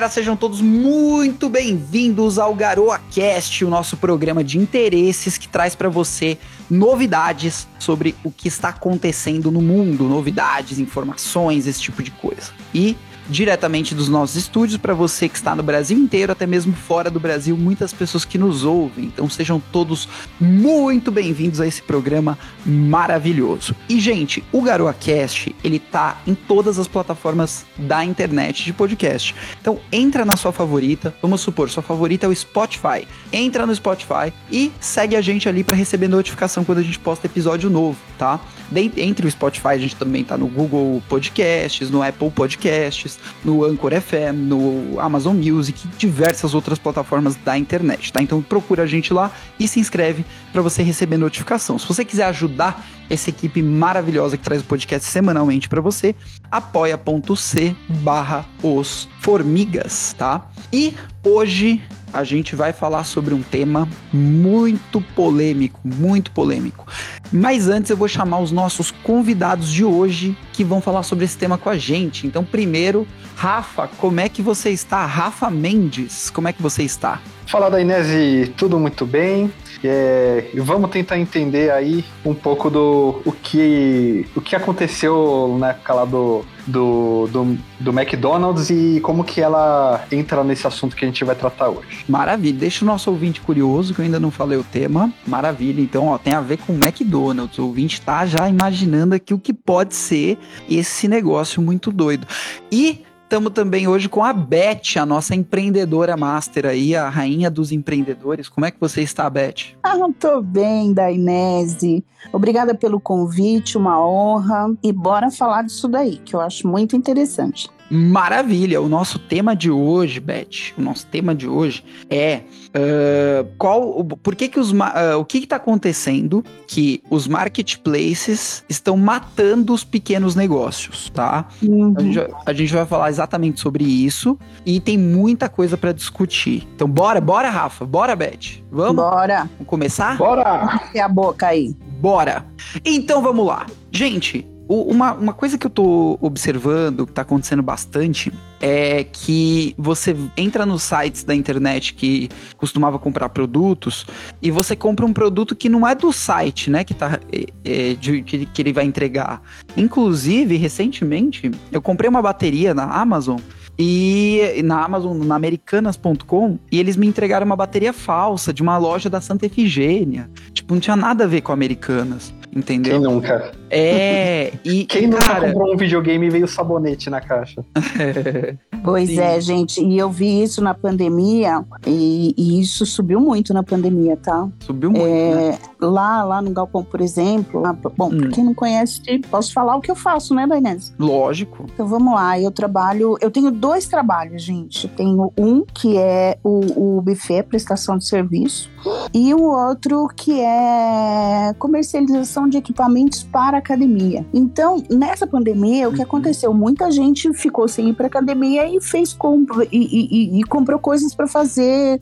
galera, sejam todos muito bem-vindos ao Garoa Cast, o nosso programa de interesses que traz para você novidades sobre o que está acontecendo no mundo, novidades, informações, esse tipo de coisa. E diretamente dos nossos estúdios para você que está no Brasil inteiro, até mesmo fora do Brasil, muitas pessoas que nos ouvem. Então sejam todos muito bem-vindos a esse programa maravilhoso. E gente, o GaroaCast, ele tá em todas as plataformas da internet de podcast. Então entra na sua favorita, vamos supor, sua favorita é o Spotify. Entra no Spotify e segue a gente ali para receber notificação quando a gente posta episódio novo, tá? Entre o Spotify, a gente também tá no Google Podcasts, no Apple Podcasts, no Anchor FM, no Amazon Music e diversas outras plataformas da internet, tá? Então procura a gente lá e se inscreve para você receber notificação. Se você quiser ajudar essa equipe maravilhosa que traz o podcast semanalmente para você, apoia.c barra os formigas, tá? E hoje a gente vai falar sobre um tema muito polêmico, muito polêmico. Mas antes eu vou chamar os nossos convidados de hoje que vão falar sobre esse tema com a gente. Então, primeiro, Rafa, como é que você está? Rafa Mendes, como é que você está? Fala da Inês, tudo muito bem. É, vamos tentar entender aí um pouco do o que, o que aconteceu na época lá do, do, do, do, McDonald's e como que ela entra nesse assunto que a gente vai tratar hoje. Maravilha, deixa o nosso ouvinte curioso, que eu ainda não falei o tema. Maravilha, então ó, tem a ver com o McDonald's. O ouvinte tá já imaginando aqui o que pode ser esse negócio muito doido. E Estamos também hoje com a Beth, a nossa empreendedora master aí, a rainha dos empreendedores. Como é que você está, Beth? Ah, tô bem, Dainese. Obrigada pelo convite, uma honra. E bora falar disso daí, que eu acho muito interessante. Maravilha! O nosso tema de hoje, Beth, o nosso tema de hoje é uh, qual, por que que os, uh, o que está acontecendo que os marketplaces estão matando os pequenos negócios, tá? Uhum. A, gente, a, gente, vai falar exatamente sobre isso e tem muita coisa para discutir. Então, bora, bora, Rafa, bora, Beth, vamos? Bora. Vamos começar? Bora! E a boca aí. Bora! Então, vamos lá. Gente, uma, uma coisa que eu tô observando, que tá acontecendo bastante, é que você entra nos sites da internet que costumava comprar produtos e você compra um produto que não é do site, né? Que, tá, é, é, de, que, ele vai entregar. Inclusive, recentemente, eu comprei uma bateria na Amazon e na Amazon, na americanas.com, e eles me entregaram uma bateria falsa de uma loja da Santa Efigênia. Tipo, não tinha nada a ver com Americanas, entendeu? Quem nunca? É, e. Quem nunca cara... comprou um videogame e veio sabonete na caixa? pois Sim. é, gente, e eu vi isso na pandemia, e, e, isso subiu muito na pandemia, tá? Subiu muito. É, né? Lá, lá no Galpão, por exemplo, lá, bom, hum. quem não conhece, posso falar o que eu faço, né, Dainese? Lógico. Então vamos lá, eu trabalho, eu tenho dois trabalhos, gente. Tenho um que é o, o buffet, prestação de serviço, e o outro que é comercialização de equipamentos para academia. Então, nessa pandemia, o que uhum. aconteceu? Muita gente ficou sem ir para academia e fez compra e, e, e comprou coisas para fazer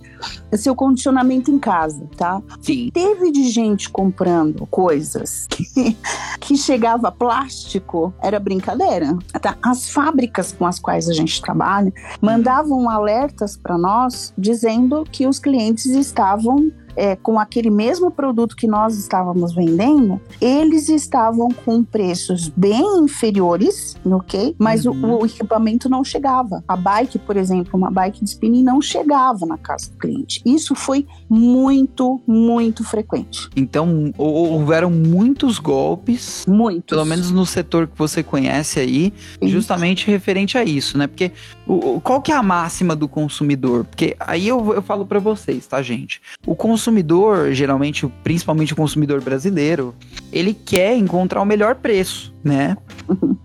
seu condicionamento em casa, tá? Sim. Teve de gente comprando coisas que, que chegava plástico, era brincadeira. Tá? As fábricas com as quais a gente trabalha trabalho, mandavam alertas para nós dizendo que os clientes estavam é, com aquele mesmo produto que nós estávamos vendendo, eles estavam com preços bem inferiores, ok? Mas uhum. o, o, equipamento não chegava. A bike, por exemplo, uma bike de spinning não chegava na casa do cliente. Isso foi muito, muito frequente. Então, houveram muitos golpes. Muitos. Pelo menos no setor que você conhece aí, isso. justamente referente a isso, né? Porque o, qual que é a máxima do consumidor? Porque aí eu, eu falo para vocês, tá, gente? O consumidor consumidor, geralmente, principalmente o consumidor brasileiro, ele quer encontrar o melhor preço, né?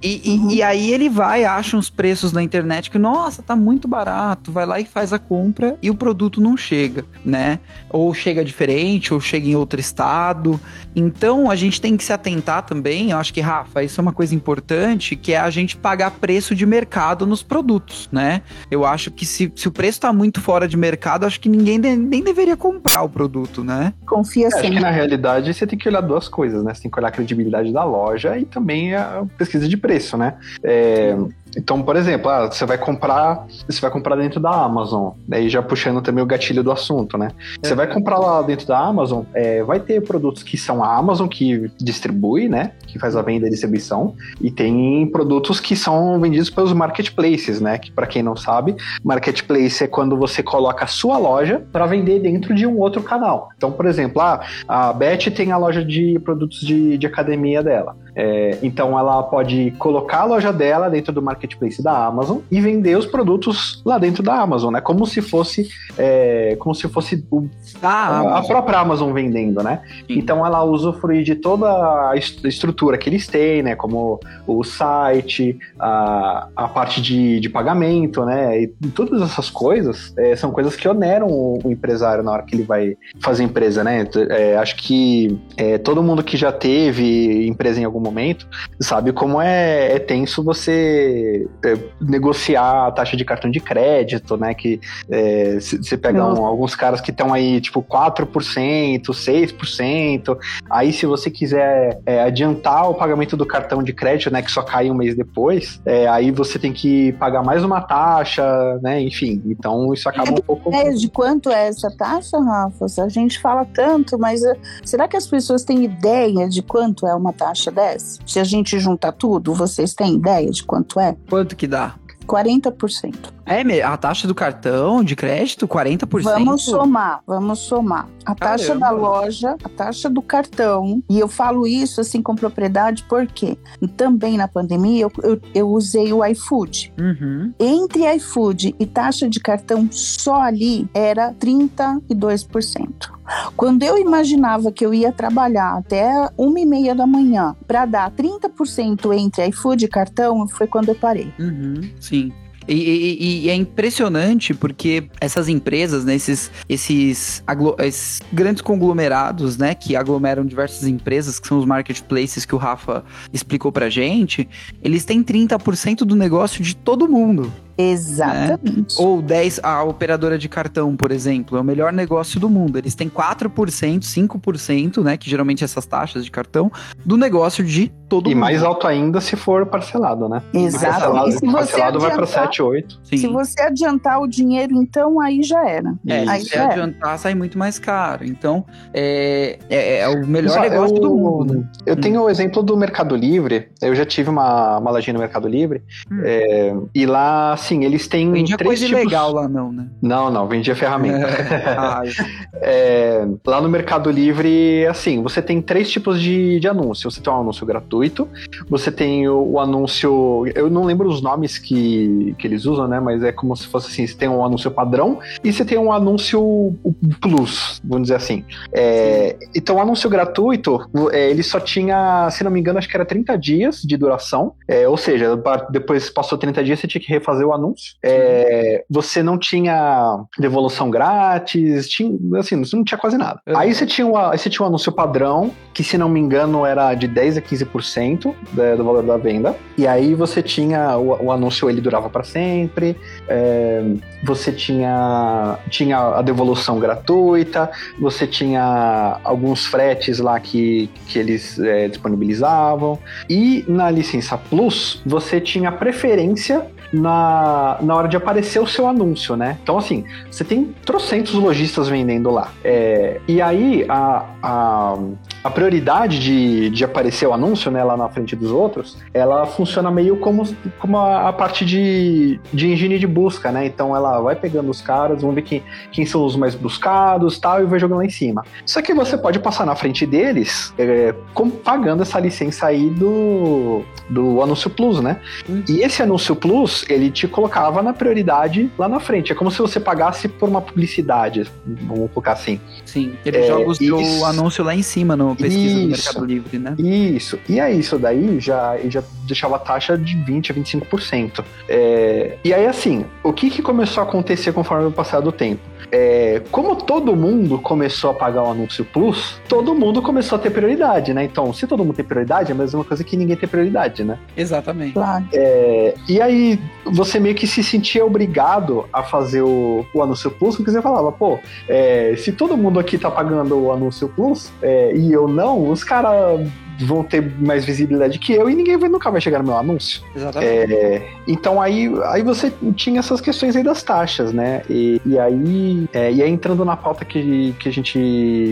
E, uhum. e, e, aí ele vai, acha uns preços na internet que, nossa, tá muito barato, vai lá e faz a compra e o produto não chega, né? Ou chega diferente, ou chega em outro estado. Então a gente tem que se atentar também, eu acho que, Rafa, isso é uma coisa importante, que é a gente pagar preço de mercado nos produtos, né? Eu acho que se, se o preço tá muito fora de mercado, acho que ninguém de, nem deveria comprar o produto, né? Confia sim. É, acho que na realidade você tem que olhar duas coisas, né? Você tem que olhar a credibilidade da loja e também a pesquisa de preço, né? É, Então, por exemplo, ah, você vai comprar, você vai comprar dentro da Amazon, daí já puxando também o gatilho do assunto, né? Você vai comprar lá dentro da Amazon, é, vai ter produtos que são a Amazon que distribui, né? Que faz a venda e distribuição, e tem produtos que são vendidos pelos marketplaces, né? Que para quem não sabe, marketplace é quando você coloca a sua loja para vender dentro de um outro canal. Então, por exemplo, ah, a Beth tem a loja de produtos de, de academia dela. É, então ela pode colocar a loja dela dentro do marketplace da Amazon e vender os produtos lá dentro da Amazon, né? Como se fosse é, como se fosse o, a, a, própria Amazon vendendo, né? Sim. Então ela usufrui de toda a estrutura que eles têm, né? Como o site, a, a parte de, de pagamento, né? E todas essas coisas é, são coisas que oneram o, o, empresário na hora que ele vai fazer empresa, né? É, acho que é, todo mundo que já teve empresa em algum momento, sabe como é, é tenso você é, negociar a taxa de cartão de crédito, né? Que é, você pega um, alguns caras que estão aí, tipo, 4%, 6%. Aí, se você quiser é, adiantar o pagamento do cartão de crédito, né? Que só cai um mês depois, é, aí você tem que pagar mais uma taxa, né? Enfim, então isso acaba um pouco. É, de quanto é essa taxa, Rafa? A gente fala tanto, mas uh, será que as pessoas têm ideia de quanto é uma taxa dessa? Se a gente juntar tudo, vocês têm ideia de quanto é? Quanto que dá? 40%. É, a taxa do cartão de crédito, 40%? Vamos somar, vamos somar. A Caramba. taxa da loja, a taxa do cartão. E eu falo isso assim com propriedade porque também na pandemia eu, eu, eu usei o iFood. Uhum. Entre iFood e taxa de cartão só ali era 32%. Quando eu imaginava que eu ia trabalhar até uma e meia da manhã para dar 30% entre iFood e cartão, foi quando eu parei. Uhum, sim. E, e, e, é impressionante porque essas empresas, né, esses, esses, esses, grandes conglomerados, né, que aglomeram diversas empresas, que são os marketplaces que o Rafa explicou pra gente, eles têm 30% do negócio de todo mundo. Exatamente. Né? Ou 10, a operadora de cartão, por exemplo, é o melhor negócio do mundo. Eles têm 4%, 5%, né? Que geralmente essas taxas de cartão, do negócio de todo e mundo. E mais alto ainda se for parcelado, né? Exato. Parcelado, se parcelado vai para 7, 8. Sim. Se você adiantar o dinheiro, então aí já era. É, aí se adiantar, era. sai muito mais caro. Então, é, é, é o melhor negócio eu, do mundo. Eu hum. tenho o exemplo do Mercado Livre. Eu já tive uma, uma lojinha no Mercado Livre. Hum. É, e lá assim, eles têm vendia três coisa tipos... legal lá não, né? Não, não, vendia ferramenta. é, lá no Mercado Livre, assim, você tem três tipos de, de anúncio. Você tem um anúncio gratuito, você tem o, o, anúncio... Eu não lembro os nomes que, que eles usam, né? Mas é como se fosse assim, você tem um anúncio padrão e você tem um anúncio plus, vamos dizer assim. É, então, o anúncio gratuito, é, ele só tinha, se não me engano, acho que era 30 dias de duração. É, ou seja, depois passou 30 dias, você tinha que refazer o anúncio é, você não tinha devolução grátis, tinha, assim, você não tinha quase nada. Aí você tinha, uma, você tinha um anúncio padrão, que se não me engano era de 10 a 15% da, do valor da venda. E aí você tinha, o, o anúncio ele durava para sempre, é, você tinha, tinha a devolução gratuita, você tinha alguns fretes lá que, que eles é, disponibilizavam. E na licença Plus, você tinha preferência na, na hora de aparecer o seu anúncio, né? Então, assim, você tem trocentos lojistas vendendo lá. É, e aí, a, a, a prioridade de, de aparecer o anúncio, né, lá na frente dos outros, ela funciona meio como, como a, a parte de, de engine de busca, né? Então, ela vai pegando os caras, vamos ver quem, quem são os mais buscados tal, e vai jogando lá em cima. Só que você pode passar na frente deles é, com, pagando essa licença aí do, do Anúncio Plus, né? E esse Anúncio Plus, ele te colocava na prioridade lá na frente. É como se você pagasse por uma publicidade, vamos colocar assim. Sim, ele é, joga o seu anúncio lá em cima no pesquisa isso, do Mercado Livre, né? Isso. E aí, isso daí já, já deixava a taxa de 20% a 25%. É, e aí, assim, o que, que começou a acontecer conforme o passar do tempo? É, como todo mundo começou a pagar o anúncio plus, todo mundo começou a ter prioridade, né? Então, se todo mundo tem prioridade, é a mesma coisa que ninguém tem prioridade, né? Exatamente. Claro. É, e aí, você meio que se sentia obrigado a fazer o, o anúncio plus, porque você falava, pô, é, se todo mundo aqui tá pagando o anúncio plus é, e eu não, os caras vão ter mais visibilidade que eu e ninguém vai, nunca vai chegar no meu anúncio. Exatamente. É, então aí, aí você tinha essas questões aí das taxas, né? E, e aí, é, e aí entrando na pauta que, que a gente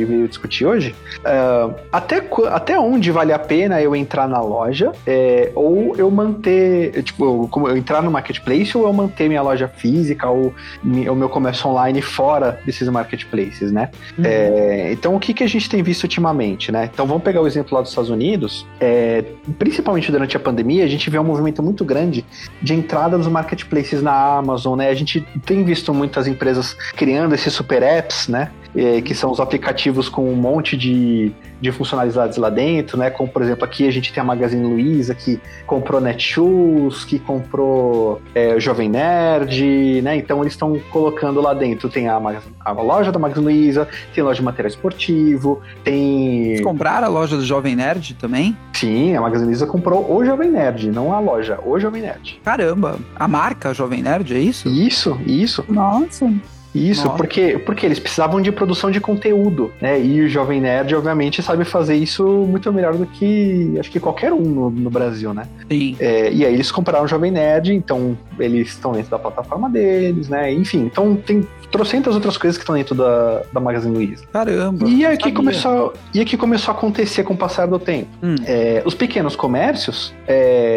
veio discutir hoje, uh, até, até onde vale a pena eu entrar na loja é, ou eu manter, tipo, eu, eu entrar no marketplace ou eu manter minha loja física ou o meu comércio online fora desses marketplaces, né? Uhum. É, então o que, que a gente tem visto ultimamente, né? Então vamos pegar o exemplo lá dos Estados Unidos, é, principalmente durante a pandemia, a gente vê um movimento muito grande de entrada dos marketplaces na Amazon, né? A gente tem visto muitas empresas criando esses super apps, né? É, que são os aplicativos com um monte de, de funcionalidades lá dentro, né? Como, por exemplo, aqui a gente tem a Magazine Luiza, que comprou Netshoes, que comprou é, Jovem Nerd, né? Então eles estão colocando lá dentro, tem a, a loja da Magazine Luiza, tem loja de material esportivo, tem... Eles compraram a loja do Jovem Nerd também? Sim, a Magazine Luiza comprou o Jovem Nerd, não a loja, o Jovem Nerd. Caramba, a marca Jovem Nerd, é isso? Isso, isso. Nossa... Isso, porque, porque eles precisavam de produção de conteúdo, né? E o Jovem Nerd, obviamente, sabe fazer isso muito melhor do que acho que qualquer um no, no Brasil, né? Sim. É, e aí eles compraram o Jovem Nerd, então eles estão dentro da plataforma deles, né? Enfim, então tem trocentas outras coisas que estão dentro da, da Magazine Luiza. Caramba. E aqui, começou, e aqui começou a acontecer com o passar do tempo. Hum. É, os pequenos comércios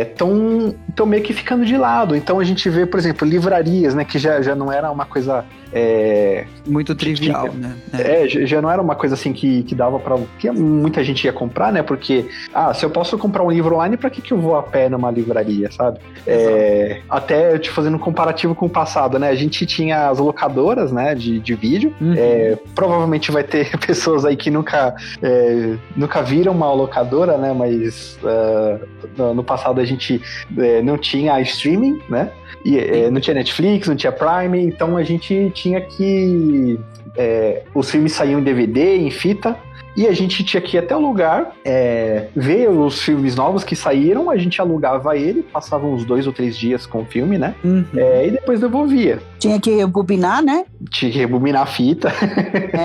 estão é, meio que ficando de lado. Então a gente vê, por exemplo, livrarias, né? Que já, já não era uma coisa. É, Muito trivial, que, né? É, já não era uma coisa assim que, que dava para que muita gente ia comprar, né? Porque, ah, se eu posso comprar um livro online, para que, que eu vou a pé numa livraria, sabe? É, até te fazendo um comparativo com o passado, né? A gente tinha as locadoras né, de, de vídeo. Uhum. É, provavelmente vai ter pessoas aí que nunca, é, nunca viram uma locadora, né, mas uh, no passado a gente é, não tinha streaming, né, e é, não tinha Netflix, não tinha Prime, então a gente tinha que... É, os filmes saíam em DVD, em fita, e a gente tinha que ir até o lugar, é, ver os filmes novos que saíram, a gente alugava ele, passava uns dois ou três dias com o filme, né? Uhum. É, e depois devolvia. Tinha que rebobinar, né? Tinha que rebobinar a fita.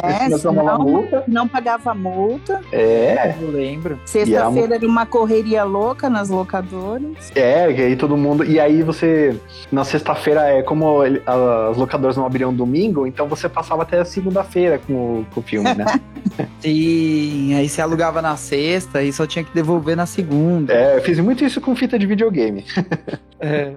É, senão multa. não pagava multa. É. Eu lembro. Sexta-feira era uma correria louca nas locadoras. É, e aí todo mundo. E aí você. Na sexta-feira, é como as locadoras não abriam domingo, então você passava até a segunda-feira com, com o filme, né? Sim, aí você alugava na sexta e só tinha que devolver na segunda. É, eu fiz muito isso com fita de videogame. É.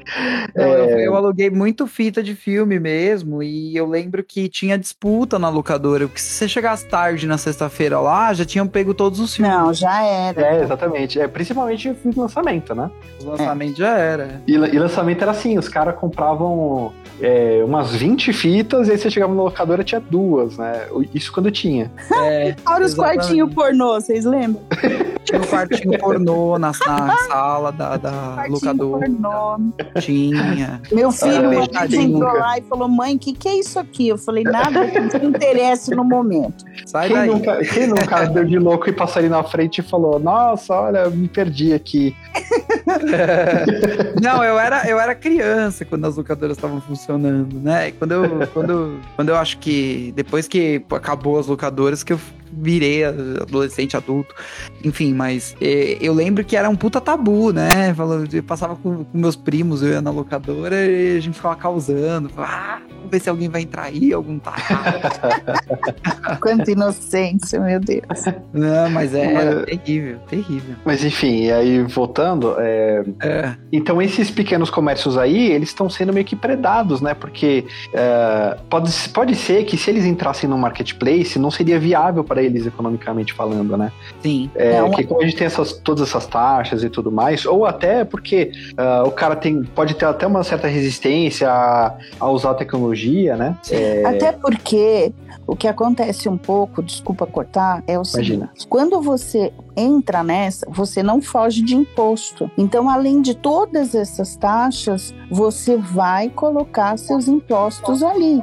Não, é... Eu, eu, aluguei muito fita de filme mesmo, e eu lembro que tinha disputa na locadora, porque se você chegasse tarde na sexta-feira lá, já tinham pego todos os filmes. Não, já era. É, exatamente. É, principalmente o lançamento, né? O lançamento é. já era. E, e, lançamento era assim, os caras compravam é, umas 20 fitas, e aí você chegava na locadora tinha duas, né? Isso quando tinha. É, Fora os quartinhos pornô, vocês lembram? Tinha o um quartinho pornô na, na sala da, da locadora. Pornô. Tinha. Meu filho ah, entrou lá e falou: mãe, o que, que é isso aqui? Eu falei: nada que te interesse no momento. Sai quem daí. Nunca, quem nunca deu de louco e passou ali na frente e falou: nossa, olha, me perdi aqui. Não, eu era, eu era criança quando as locadoras estavam funcionando, né? Quando eu, quando, quando eu acho que depois que acabou as locadoras que eu virei adolescente, adulto, enfim, mas é, eu lembro que era um puta tabu, né? Eu passava com, com, meus primos, eu ia na locadora e a gente ficava causando, ah, vamos ver se alguém vai entrar aí, algum tá. Quanta inocência, meu Deus. Não, mas é, era terrível, terrível. Mas enfim, aí voltando, é... É. então esses pequenos comércios aí, eles estão sendo meio que predados, né? Porque é, pode, pode ser que se eles entrassem no marketplace, não seria viável para eles economicamente falando, né? Sim. É, é porque como a gente tem essas, todas essas taxas e tudo mais, ou até porque uh, o cara tem, pode ter até uma certa resistência a, a usar a tecnologia, né? É... Até porque o que acontece um pouco, desculpa cortar, é o Imagina. seguinte: quando você entra nessa, você não foge de imposto. Então, além de todas essas taxas, você vai colocar seus impostos ali.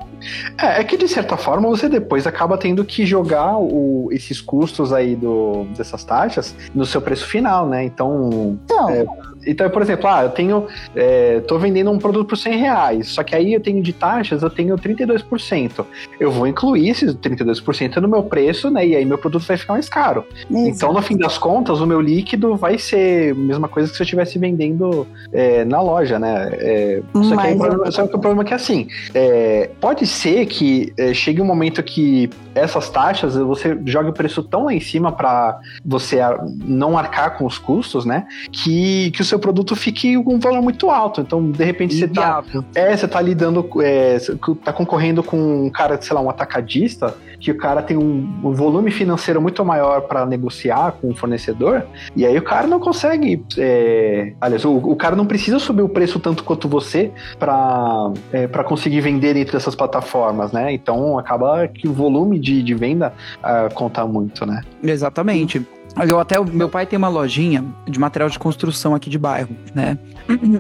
É, é que de certa forma você depois acaba tendo que jogar o, esses custos aí do, dessas taxas no seu preço final, né? Então, então é, então, por exemplo, ah, eu tenho. É, tô vendendo um produto por 100 reais, só que aí eu tenho de taxas, eu tenho 32%. Eu vou incluir esses 32% no meu preço, né? E aí meu produto vai ficar mais caro. Então, no fim das contas, o meu líquido vai ser a mesma coisa que se eu estivesse vendendo é, na loja, né? É, só, que aí, só que o problema é que assim, é, pode ser que é, chegue um momento que essas taxas você joga o preço tão lá em cima para você não arcar com os custos, né? Que, que seu produto fique com um valor muito alto. Então, de repente, você tá, é, você tá lidando, é, tá concorrendo com um cara, sei lá, um atacadista que o cara tem um, um volume financeiro muito maior para negociar com o fornecedor, e aí o cara não consegue. É, aliás, o, o, cara não precisa subir o preço tanto quanto você para é, conseguir vender dentro dessas plataformas, né? Então acaba que o volume de, de venda uh, conta muito, né? Exatamente. Eu até, meu pai tem uma lojinha de material de construção aqui de bairro, né?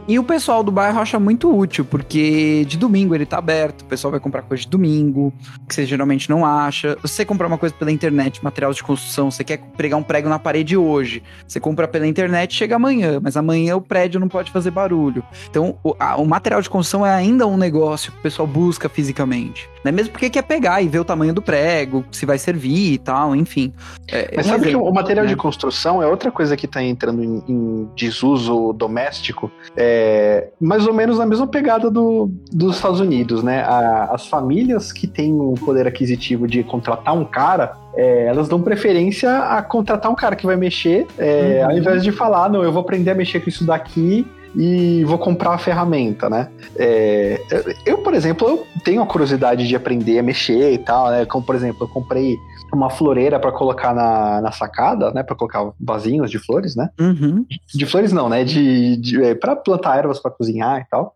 E o pessoal do bairro acha muito útil, porque de domingo ele tá aberto, o pessoal vai comprar coisa de domingo, que você geralmente não acha. Você comprar uma coisa pela internet, material de construção, você quer pregar um prego na parede hoje, você compra pela internet, chega amanhã, mas amanhã o prédio não pode fazer barulho. Então, o, a, o material de construção é ainda um negócio que o pessoal busca fisicamente. Né? Mesmo porque quer pegar e ver o tamanho do prego, se vai servir e tal, enfim. É, mas sabe que o material de construção é outra coisa que está entrando em, em, desuso doméstico, é, mais ou menos na mesma pegada do, dos Estados Unidos, né? A, as famílias que têm um poder aquisitivo de contratar um cara, é, elas dão preferência a contratar um cara que vai mexer, é, uhum. ao invés de falar, não, eu vou aprender a mexer com isso daqui e vou comprar a ferramenta, né? É, eu, por exemplo, eu tenho a curiosidade de aprender a mexer e tal, né? Como, por exemplo, eu comprei uma floreira para colocar na, na sacada, né? Para colocar vasinhos de flores, né? Uhum. De flores não, né? De, de é, para plantar ervas para cozinhar e tal.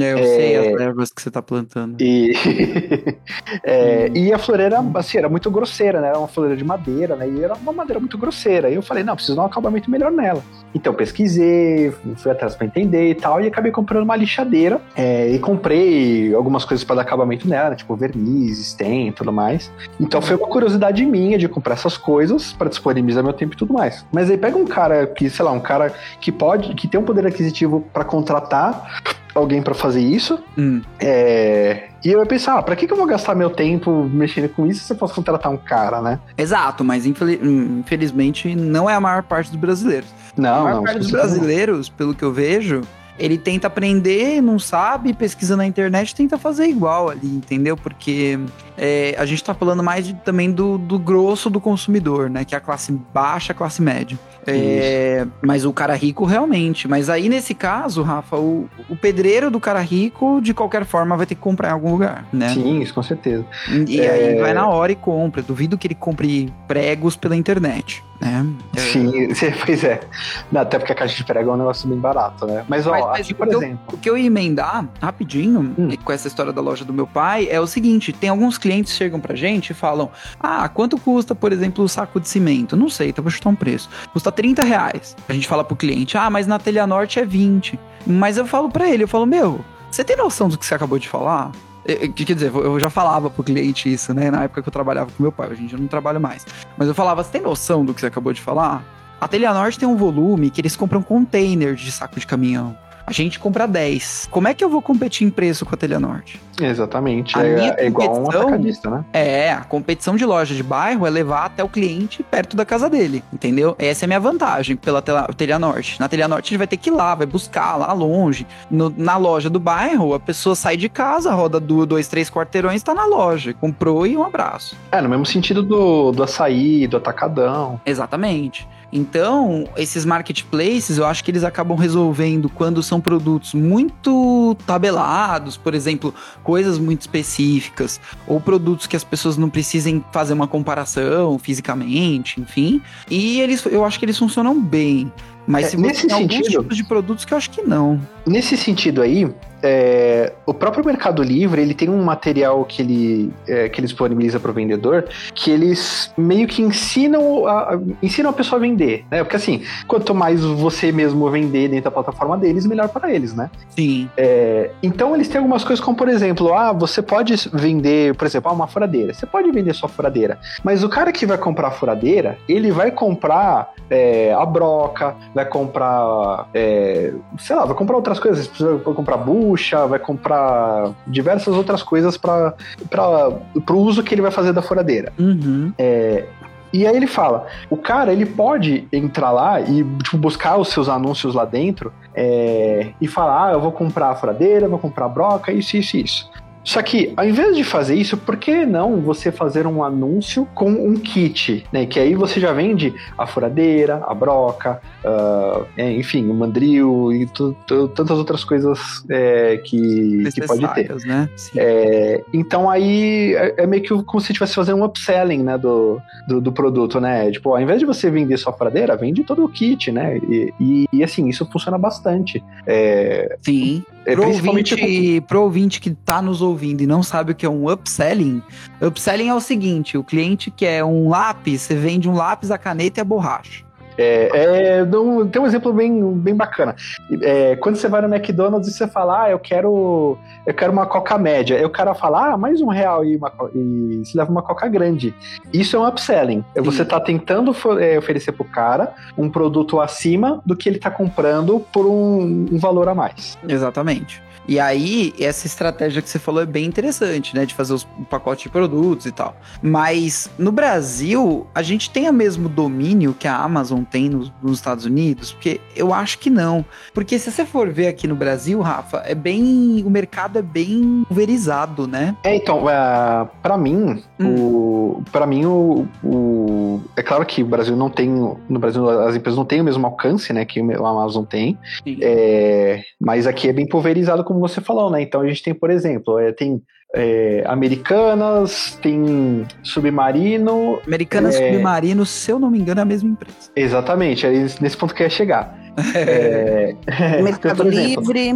É, eu é, sei as ervas que você tá plantando. E, é, hum. e a floreira, assim, era muito grosseira, né? Era uma floreira de madeira, né? E era uma madeira muito grosseira. E eu falei, não, preciso dar um acabamento melhor nela. Então pesquisei, fui atrás para entender e tal, e acabei comprando uma lixadeira. É, e comprei algumas coisas para dar acabamento nela, né? tipo verniz, stem e tudo mais. Então foi uma curiosidade minha de comprar essas coisas para disponibilizar meu tempo e tudo mais. Mas aí pega um cara que, sei lá, um cara que pode, que tem um poder aquisitivo para contratar alguém para fazer isso. Hum. É, e eu ia pensar, ah, pra que, que eu vou gastar meu tempo mexendo com isso se eu posso contratar um cara, né? Exato, mas infelizmente não é a maior parte dos brasileiros. Não, a maior não. parte dos brasileiros, pelo que eu vejo, ele tenta aprender, não sabe, pesquisa na internet, tenta fazer igual ali, entendeu? Porque é, a gente tá falando mais de, também do, do grosso do consumidor, né? Que é a classe baixa, a classe média. É, mas o cara rico realmente. Mas aí nesse caso, Rafa, o, o pedreiro do cara rico, de qualquer forma, vai ter que comprar em algum lugar, né? Sim, isso com certeza. E é... aí vai na hora e compra. Duvido que ele compre pregos pela internet. Né? Sim, pois é. Não, até porque a caixa de prego é um negócio bem barato, né? Mas, ó, mas, mas aqui, por exemplo. O que eu ia emendar rapidinho hum. com essa história da loja do meu pai é o seguinte: tem alguns clientes que chegam pra gente e falam: Ah, quanto custa, por exemplo, o saco de cimento? Não sei, então vou chutar um preço. Custa 30 reais. A gente fala pro cliente, ah, mas na telha norte é 20. Mas eu falo para ele, eu falo, meu, você tem noção do que você acabou de falar? Quer dizer, eu já falava pro cliente isso, né? Na época que eu trabalhava com meu pai, hoje em dia eu não trabalho mais. Mas eu falava, você tem noção do que você acabou de falar? A Telha Norte tem um volume que eles compram container de saco de caminhão. A gente compra 10. Como é que eu vou competir em preço com a Telha Norte? Exatamente. É, é, igual um atacadista, né? É, a competição de loja de bairro é levar até o cliente perto da casa dele, entendeu? Essa é a minha vantagem pela Telha Norte. Na Telha Norte ele vai ter que ir lá, vai buscar lá longe. No, na loja do bairro, a pessoa sai de casa, roda dois, três quarteirões, tá na loja. Comprou e um abraço. É, no mesmo sentido do, do açaí, do atacadão. Exatamente. Então, esses marketplaces, eu acho que eles acabam resolvendo quando são produtos muito tabelados, por exemplo, coisas muito específicas, ou produtos que as pessoas não precisem fazer uma comparação fisicamente, enfim. E eles, eu acho que eles funcionam bem. Mas é, se nesse tem sentido, alguns tipos de produtos que eu acho que não. Nesse sentido aí, é, o próprio Mercado Livre ele tem um material que ele, é, que ele disponibiliza para o vendedor que eles meio que ensinam a, ensinam a pessoa a vender, né? Porque assim, quanto mais você mesmo vender dentro da plataforma deles, melhor para eles, né? Sim. É, então eles têm algumas coisas como, por exemplo, ah, você pode vender, por exemplo, ah, uma furadeira. Você pode vender sua furadeira, mas o cara que vai comprar a furadeira, ele vai comprar é, a broca, vai comprar, é, sei lá, vai comprar outras coisas, vai comprar bucha, vai comprar diversas outras coisas para o uso que ele vai fazer da furadeira. Uhum. É, E aí ele fala, o cara ele pode entrar lá e tipo, buscar os seus anúncios lá dentro é, e falar, ah, eu vou comprar a furadeira, vou comprar a broca, isso, isso, isso. Só que, ao invés de fazer isso, por que não você fazer um anúncio com um kit, né? Que aí você já vende a furadeira, a broca, uh, é, enfim, o mandril e tantas outras coisas é, que, que pode ter. Né? É, então aí é, é, meio que como se estivesse fazendo um upselling, né, do, do, do, produto, né? Tipo, ao invés de você vender só a furadeira, vende todo o kit, né? E, e, e assim, isso funciona bastante. É, Sim. É, pro, ouvinte, com... pro ouvinte que tá nos ouvindo e não sabe o que é um upselling, upselling é o seguinte: o cliente quer um lápis, você vende um lápis, a caneta e a borracha. É, é, tem um exemplo bem, bem bacana. É, quando você vai no McDonald's e você fala, ah, eu quero, eu quero uma coca média. Aí o cara fala, ah, mais um real e, uma, e você leva uma coca grande. Isso é um upselling. Sim. Você está tentando é, oferecer para o cara um produto acima do que ele está comprando por um, um valor a mais. Exatamente. E aí, essa estratégia que você falou é bem interessante, né? De fazer os pacotes de produtos e tal. Mas no Brasil, a gente tem o mesmo domínio que a Amazon tem nos, nos Estados Unidos? Porque eu acho que não. Porque se você for ver aqui no Brasil, Rafa, é bem. O mercado é bem pulverizado, né? É, então, uh, para mim, hum. o. para mim, o, o. É claro que o Brasil não tem. No Brasil, as empresas não têm o mesmo alcance, né? Que a Amazon tem. É, mas aqui é bem pulverizado como como você falou, né? Então a gente tem, por exemplo, é, tem é, Americanas, tem Submarino. Americanas é... Submarino, se eu não me engano, é a mesma empresa. Exatamente, é nesse ponto que eu ia chegar. É... Mercado Livre.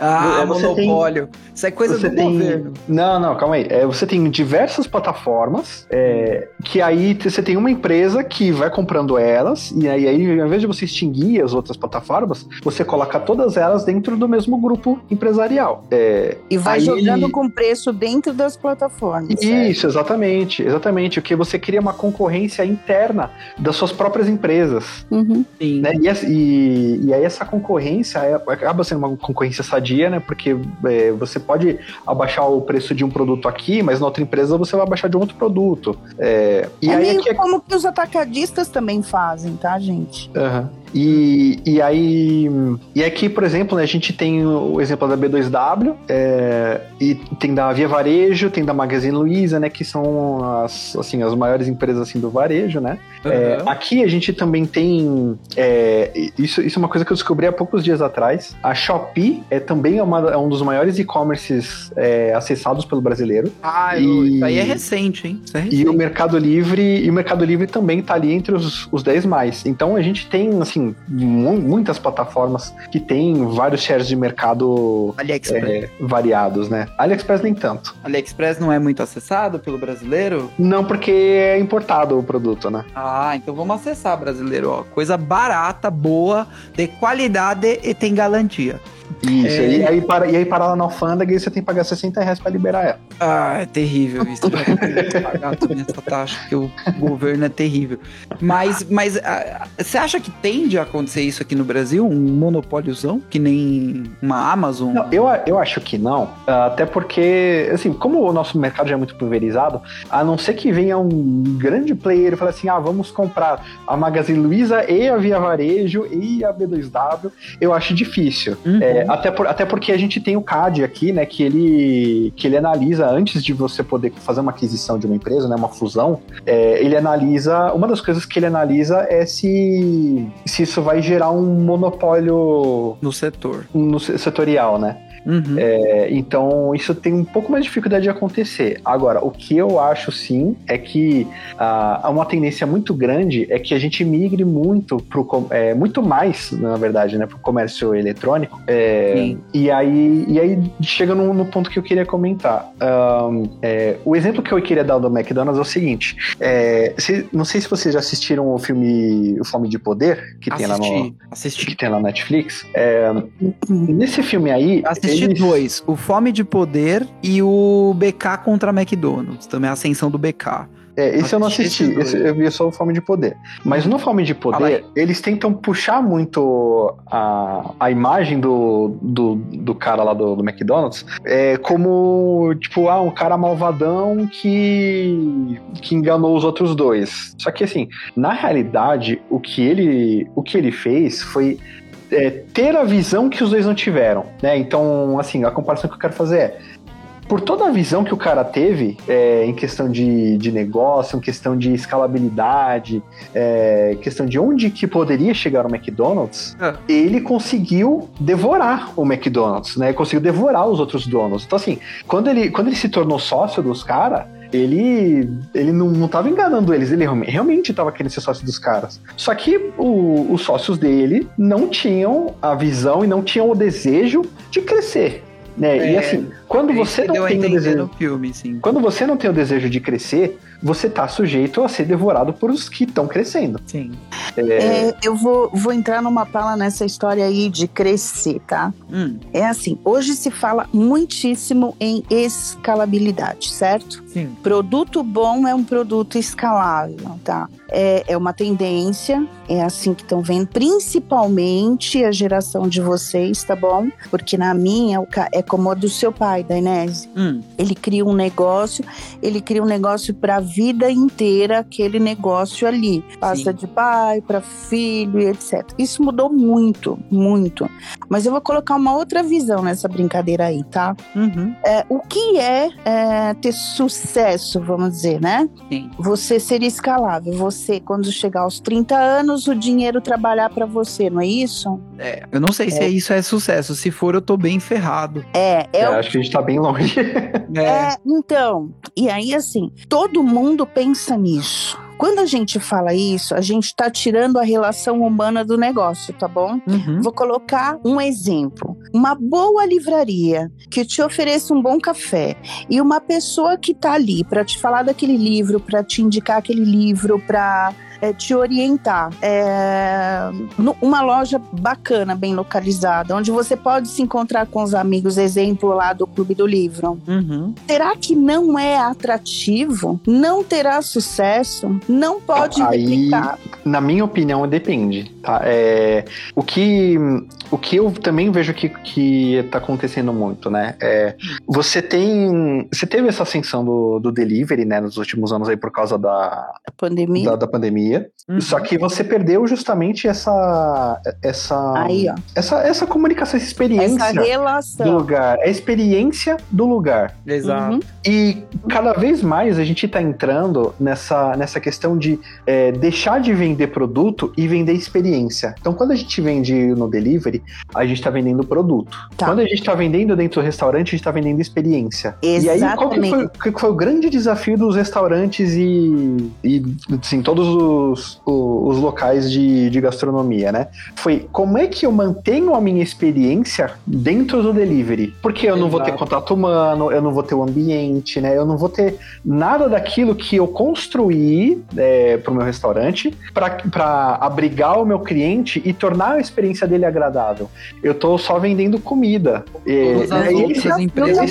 Ah, é, você monopólio. Tem, Isso é coisa do tem, governo. Não, não, calma aí. É, você tem diversas plataformas é, que aí você tem uma empresa que vai comprando elas e aí, aí, ao invés de você extinguir as outras plataformas, você coloca todas elas dentro do mesmo grupo empresarial. É, e vai jogando com preço dentro das plataformas. Isso, certo? exatamente. Exatamente. O que você cria uma concorrência interna das suas próprias empresas. Uhum. Né? E, e, e, aí essa concorrência é, acaba sendo uma concorrência sadia dia, né? Porque é, você pode abaixar o preço de um produto aqui, mas na outra empresa você vai abaixar de um outro produto. É, e é aí meio é como que os atacadistas também fazem, tá, gente? Uhum. E, e aí. E aqui, por exemplo, né, a gente tem o exemplo da B2W, é, e tem da Via Varejo, tem da Magazine Luiza, né? Que são as, assim, as maiores empresas assim, do varejo, né? Uhum. É, aqui a gente também tem. É, isso, isso é uma coisa que eu descobri há poucos dias atrás. A Shopee é também uma, é um dos maiores e-commerces é, acessados pelo brasileiro. Ah, e, isso aí é recente, hein? É recente. E o Mercado Livre, e o Mercado Livre também tá ali entre os, os 10 mais. Então a gente tem, assim, muitas plataformas que têm vários shares de mercado é, variados, né? AliExpress nem tanto. AliExpress não é muito acessado pelo brasileiro? Não, porque é importado o produto, né? Ah, então vamos acessar brasileiro, ó. Coisa barata, boa, de qualidade e tem garantia. Isso, é... e, aí para, e aí para lá na alfândega e você tem que pagar 60 reais para liberar ela. Ah, é terrível isso. pagar toda essa taxa, porque o governo é terrível. Mas, mas ah, você acha que tende a acontecer isso aqui no Brasil? Um monopóliozão? Que nem uma Amazon? Não, eu, eu acho que não. Até porque, assim, como o nosso mercado já é muito pulverizado, a não ser que venha um grande player e fale assim: ah, vamos comprar a Magazine Luiza e a Via Varejo e a B2W, eu acho difícil. Uhum. É, até, por, até porque a gente tem o CAD aqui, né, que ele, que ele analisa, antes de você poder fazer uma aquisição de uma empresa, né, uma fusão, é, ele analisa, uma das coisas que ele analisa é se, se isso vai gerar um monopólio... No setor. No setorial, né? Uhum. É, então, isso tem um pouco mais de dificuldade de acontecer. Agora, o que eu acho sim é que ah, há uma tendência muito grande é que a gente migre muito pro, é, muito mais, na verdade, né, para o comércio eletrônico. É, e, aí, e aí chega no, no, ponto que eu queria comentar. Um, é, o exemplo que eu queria dar do McDonald's é o seguinte: é, se, não sei se vocês já assistiram o filme O Fome de Poder, que assisti, tem lá no. Assisti. Que tem na Netflix. É, nesse filme aí. Assisti assisti dois: o Fome de Poder e o BK contra McDonald's. Também a ascensão do BK. É, esse eu não assisti, esse eu vi só o Fome de Poder. Mas no Fome de Poder, eles tentam puxar muito a, a imagem do, do, do cara lá do, do McDonald's é, como, tipo, ah, um cara malvadão que, que enganou os outros dois. Só que, assim, na realidade, o que ele, o que ele fez foi é, ter a visão que os dois não tiveram, né? Então, assim, a comparação que eu quero fazer é por toda a visão que o cara teve é, em questão de, de negócio, em questão de escalabilidade, é, questão de onde que poderia chegar o McDonald's, É. ele conseguiu devorar o McDonald's, né? Conseguiu devorar os outros donos. Então, assim, quando ele, quando ele se tornou sócio dos caras, ele, ele não, não tava enganando eles, ele realme- realmente estava querendo ser sócio dos caras. Só que o- os sócios dele não tinham a visão e não tinham o desejo de crescer. Né? E É, assim, quando É você não tem o desejo. no filme, sim. Quando você não tem o desejo de crescer, você tá sujeito a ser devorado por os que estão crescendo. Sim. É, eu vou, vou entrar numa pala nessa história aí de crescer, tá? Hum, É assim, hoje se fala muitíssimo em escalabilidade, certo? sim. Produto bom é um produto escalável, tá? É, é uma tendência, é assim que estão vendo, principalmente a geração de vocês, tá bom? Porque na minha é como a do seu pai, da Inés. Hum, Ele cria um negócio, ele cria um negócio para a vida inteira, aquele negócio ali. Passa Sim. de pai para filho e etc. Isso mudou muito, muito. Mas eu vou colocar uma outra visão nessa brincadeira aí, tá? uhum, É, o que é, é, ter sucesso, vamos dizer, né? sim. Você ser escalável. Você, quando chegar aos 30 anos, o dinheiro trabalhar para você, não é isso? É, eu não sei se é. isso é sucesso. Se for, eu tô bem ferrado. É, é, É, o acho que a gente tá bem longe. É. É, então, e aí assim, todo mundo pensa nisso. Quando a gente fala isso, a gente está tirando a relação humana do negócio, tá bom? Uhum. Vou colocar um exemplo. Uma boa livraria que te ofereça um bom café e uma pessoa que tá ali para te falar daquele livro, para te indicar aquele livro, para te orientar. É, uma loja bacana, bem localizada, onde você pode se encontrar com os amigos, exemplo lá do Clube do Livro. Uhum. Será que não é atrativo? Não terá sucesso? Não pode Aí- replicar? Na minha opinião, depende, tá? É, o, que, o que eu também vejo que, que tá acontecendo muito, né? É, você tem. Você teve essa ascensão do, do delivery, né, nos últimos anos aí por causa da, pandemia? da, da pandemia. Uhum. Só que você perdeu justamente essa. Essa, Aí, ó. essa, essa comunicação, essa experiência Essa do relação. lugar. É a experiência do lugar. Exato. Uhum. E cada vez mais a gente está entrando nessa, nessa questão de é, deixar de vender produto e vender experiência. Então, quando a gente vende no delivery, a gente está vendendo produto. Tá. Quando a gente está vendendo dentro do restaurante, a gente está vendendo experiência. E aí, qual que foi, Exatamente. que foi o grande desafio dos restaurantes e, e assim, todos os, o- os locais de, de gastronomia, né? Foi como é que eu mantenho a minha experiência dentro do delivery? Porque eu não vou ter Exato. contato humano, eu não vou ter o ambiente, né? Eu não vou ter nada daquilo que eu construí é, para o meu restaurante para abrigar o meu cliente e tornar a experiência dele agradável. Eu tô só vendendo comida. E, Todas as né, e outras esse- empresas.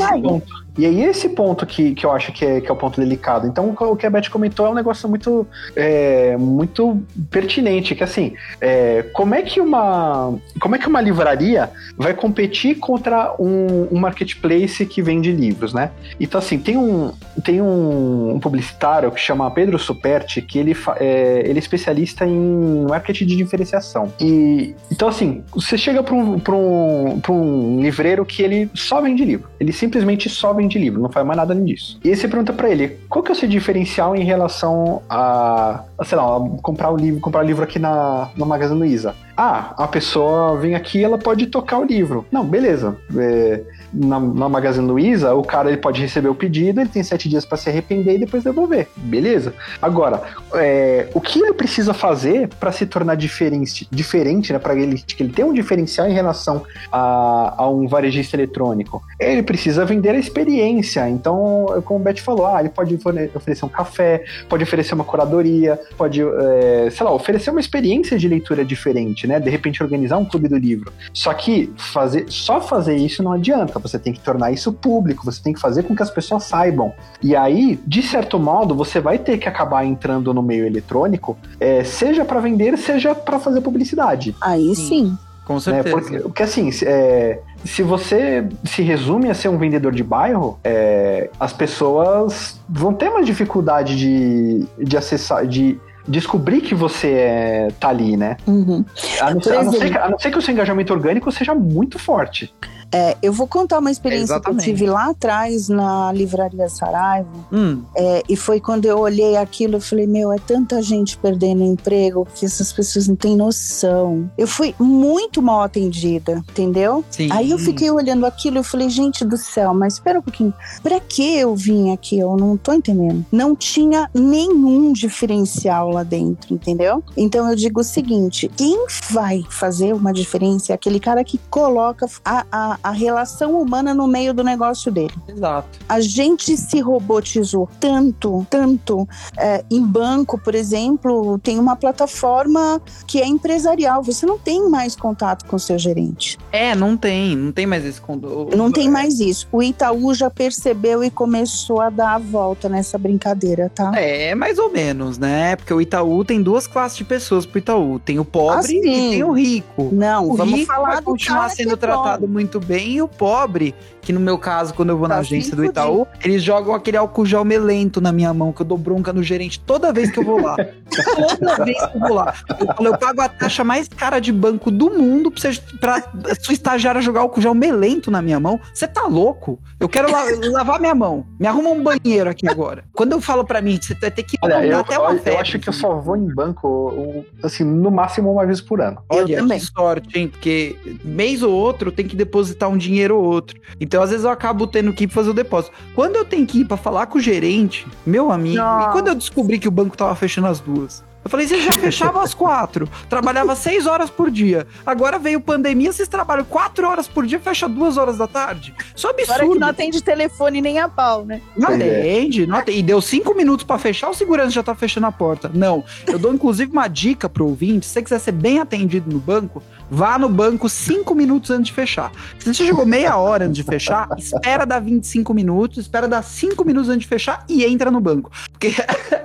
E aí, esse ponto que, que eu acho que é, que é o ponto delicado. Então, o que a Beth comentou é um negócio muito, é, muito pertinente, que assim, é, como é que uma como é que uma livraria vai competir contra um, um marketplace que vende livros, né? Então, assim, tem um, tem um, um publicitário que chama Pedro Superti, que ele, é, ele é especialista em marketing de diferenciação. E, então, assim, você chega para um, um, um livreiro que ele só vende livro. Ele simplesmente só vende livro, não faz mais nada além disso. E aí você pergunta para ele, qual que é o seu diferencial em relação a, a, sei lá, a comprar o livro, comprar o livro aqui na, na Magazine Luiza? Ah, a pessoa vem aqui ela pode tocar o livro. Não, beleza. É, na, na Magazine Luiza, o cara ele pode receber o pedido, ele tem sete dias para se arrepender e depois devolver. Beleza. Agora, é, o que ele precisa fazer para se tornar diferente, diferente né, para ele, que ele tenha um diferencial em relação a, a um varejista eletrônico? Ele precisa vender a experiência. Então, como o Beth falou, ah, ele pode oferecer um café, pode oferecer uma curadoria, pode, é, sei lá, oferecer uma experiência de leitura diferente. né? De repente organizar um clube do livro. Só que fazer, só fazer isso não adianta. Você tem que tornar isso público, você tem que fazer com que as pessoas saibam. E aí, de certo modo, você vai ter que acabar entrando no meio eletrônico, é, seja para vender, seja para fazer publicidade. Aí sim. Com Né? certeza. Porque, porque assim, se- é, se você se resume a ser um vendedor de bairro, é, as pessoas vão ter mais dificuldade de, de acessar, de descobrir que você é, tá ali, né? Uhum. A não, a não ser a não ser que o seu engajamento orgânico seja muito forte. É, eu vou contar uma experiência que eu tive lá atrás na livraria Saraiva. Hum, É, e foi quando eu olhei aquilo, eu falei, meu, é tanta gente perdendo emprego que essas pessoas não têm noção. Eu fui muito mal atendida, entendeu? sim. Aí eu fiquei olhando aquilo e falei, gente do céu, mas espera um pouquinho. Pra que eu vim aqui? Eu não tô entendendo. Não tinha nenhum diferencial lá dentro, entendeu? Então eu digo o seguinte: quem vai fazer uma diferença é aquele cara que coloca a, a, a relação humana no meio do negócio dele. Exato. A gente se robotizou tanto, tanto. É, em banco, por exemplo, tem uma plataforma que é empresarial. Você não tem mais contato com o seu gerente. É, não tem, não tem mais esse condo. Não tem mais isso. O Itaú já percebeu e começou a dar a volta nessa brincadeira, tá? É, mais ou menos, né? Porque o Itaú tem duas classes de pessoas pro Itaú. Tem o pobre Ah, sim. e tem o rico. Não, O vamos rico falar vai continuar sendo é tratado muito bem e o pobre, que no meu caso, quando eu vou na Tá agência sem do Itaú, eles jogam aquele álcool gel melento na minha mão, que eu dou bronca no gerente toda vez que eu vou lá. toda vez que eu vou lá. Eu falo, eu pago a taxa mais cara de banco do mundo pra, você, pra sua estagiária jogar álcool gel melento na minha mão. Você tá louco? Eu quero la- lavar minha mão. Me arruma um banheiro aqui agora. Quando eu falo pra mim, você vai ter que Olha, eu, até uma eu, febre. acho que eu só vou em banco, assim, no máximo uma vez por ano. Eu Olha, também. que sorte, hein? Porque mês ou outro tem que depositar um dinheiro ou outro. Então, às vezes, eu acabo tendo que ir fazer o depósito. Quando eu tenho que ir pra falar com o gerente, meu amigo, Nossa. e quando eu descobri que o banco tava fechando as duas? Eu falei, vocês já fechavam às quatro, trabalhava seis horas por dia. Agora veio pandemia, vocês trabalham quatro horas por dia, fecha duas horas da tarde. Isso é Agora que absurdo. não atende telefone nem a pau, né? Não é. atende, não atende. E deu cinco minutos pra fechar, o segurança já tá fechando a porta. Não. Eu dou inclusive uma dica pro ouvinte: se você quiser ser bem atendido no banco, vá no banco cinco minutos antes de fechar. Se você chegou meia hora antes de fechar, espera dar 25 minutos, espera dar cinco minutos antes de fechar e entra no banco. Porque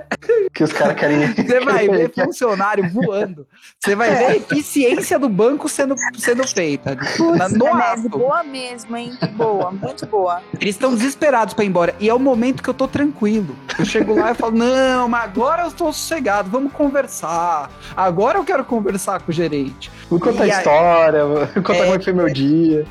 Que os caras querem. você vai ver funcionário voando. Você vai ver a eficiência do banco sendo, sendo feita. Na- no Denise, ato. boa mesmo, hein? Boa, muito boa. Eles estão desesperados pra ir embora. E é o momento que eu tô tranquilo. Eu chego lá e falo: Não, mas agora eu tô sossegado, vamos conversar. Agora eu quero conversar com o gerente. Me conta a E aí- história, me conta É. como é que foi meu dia.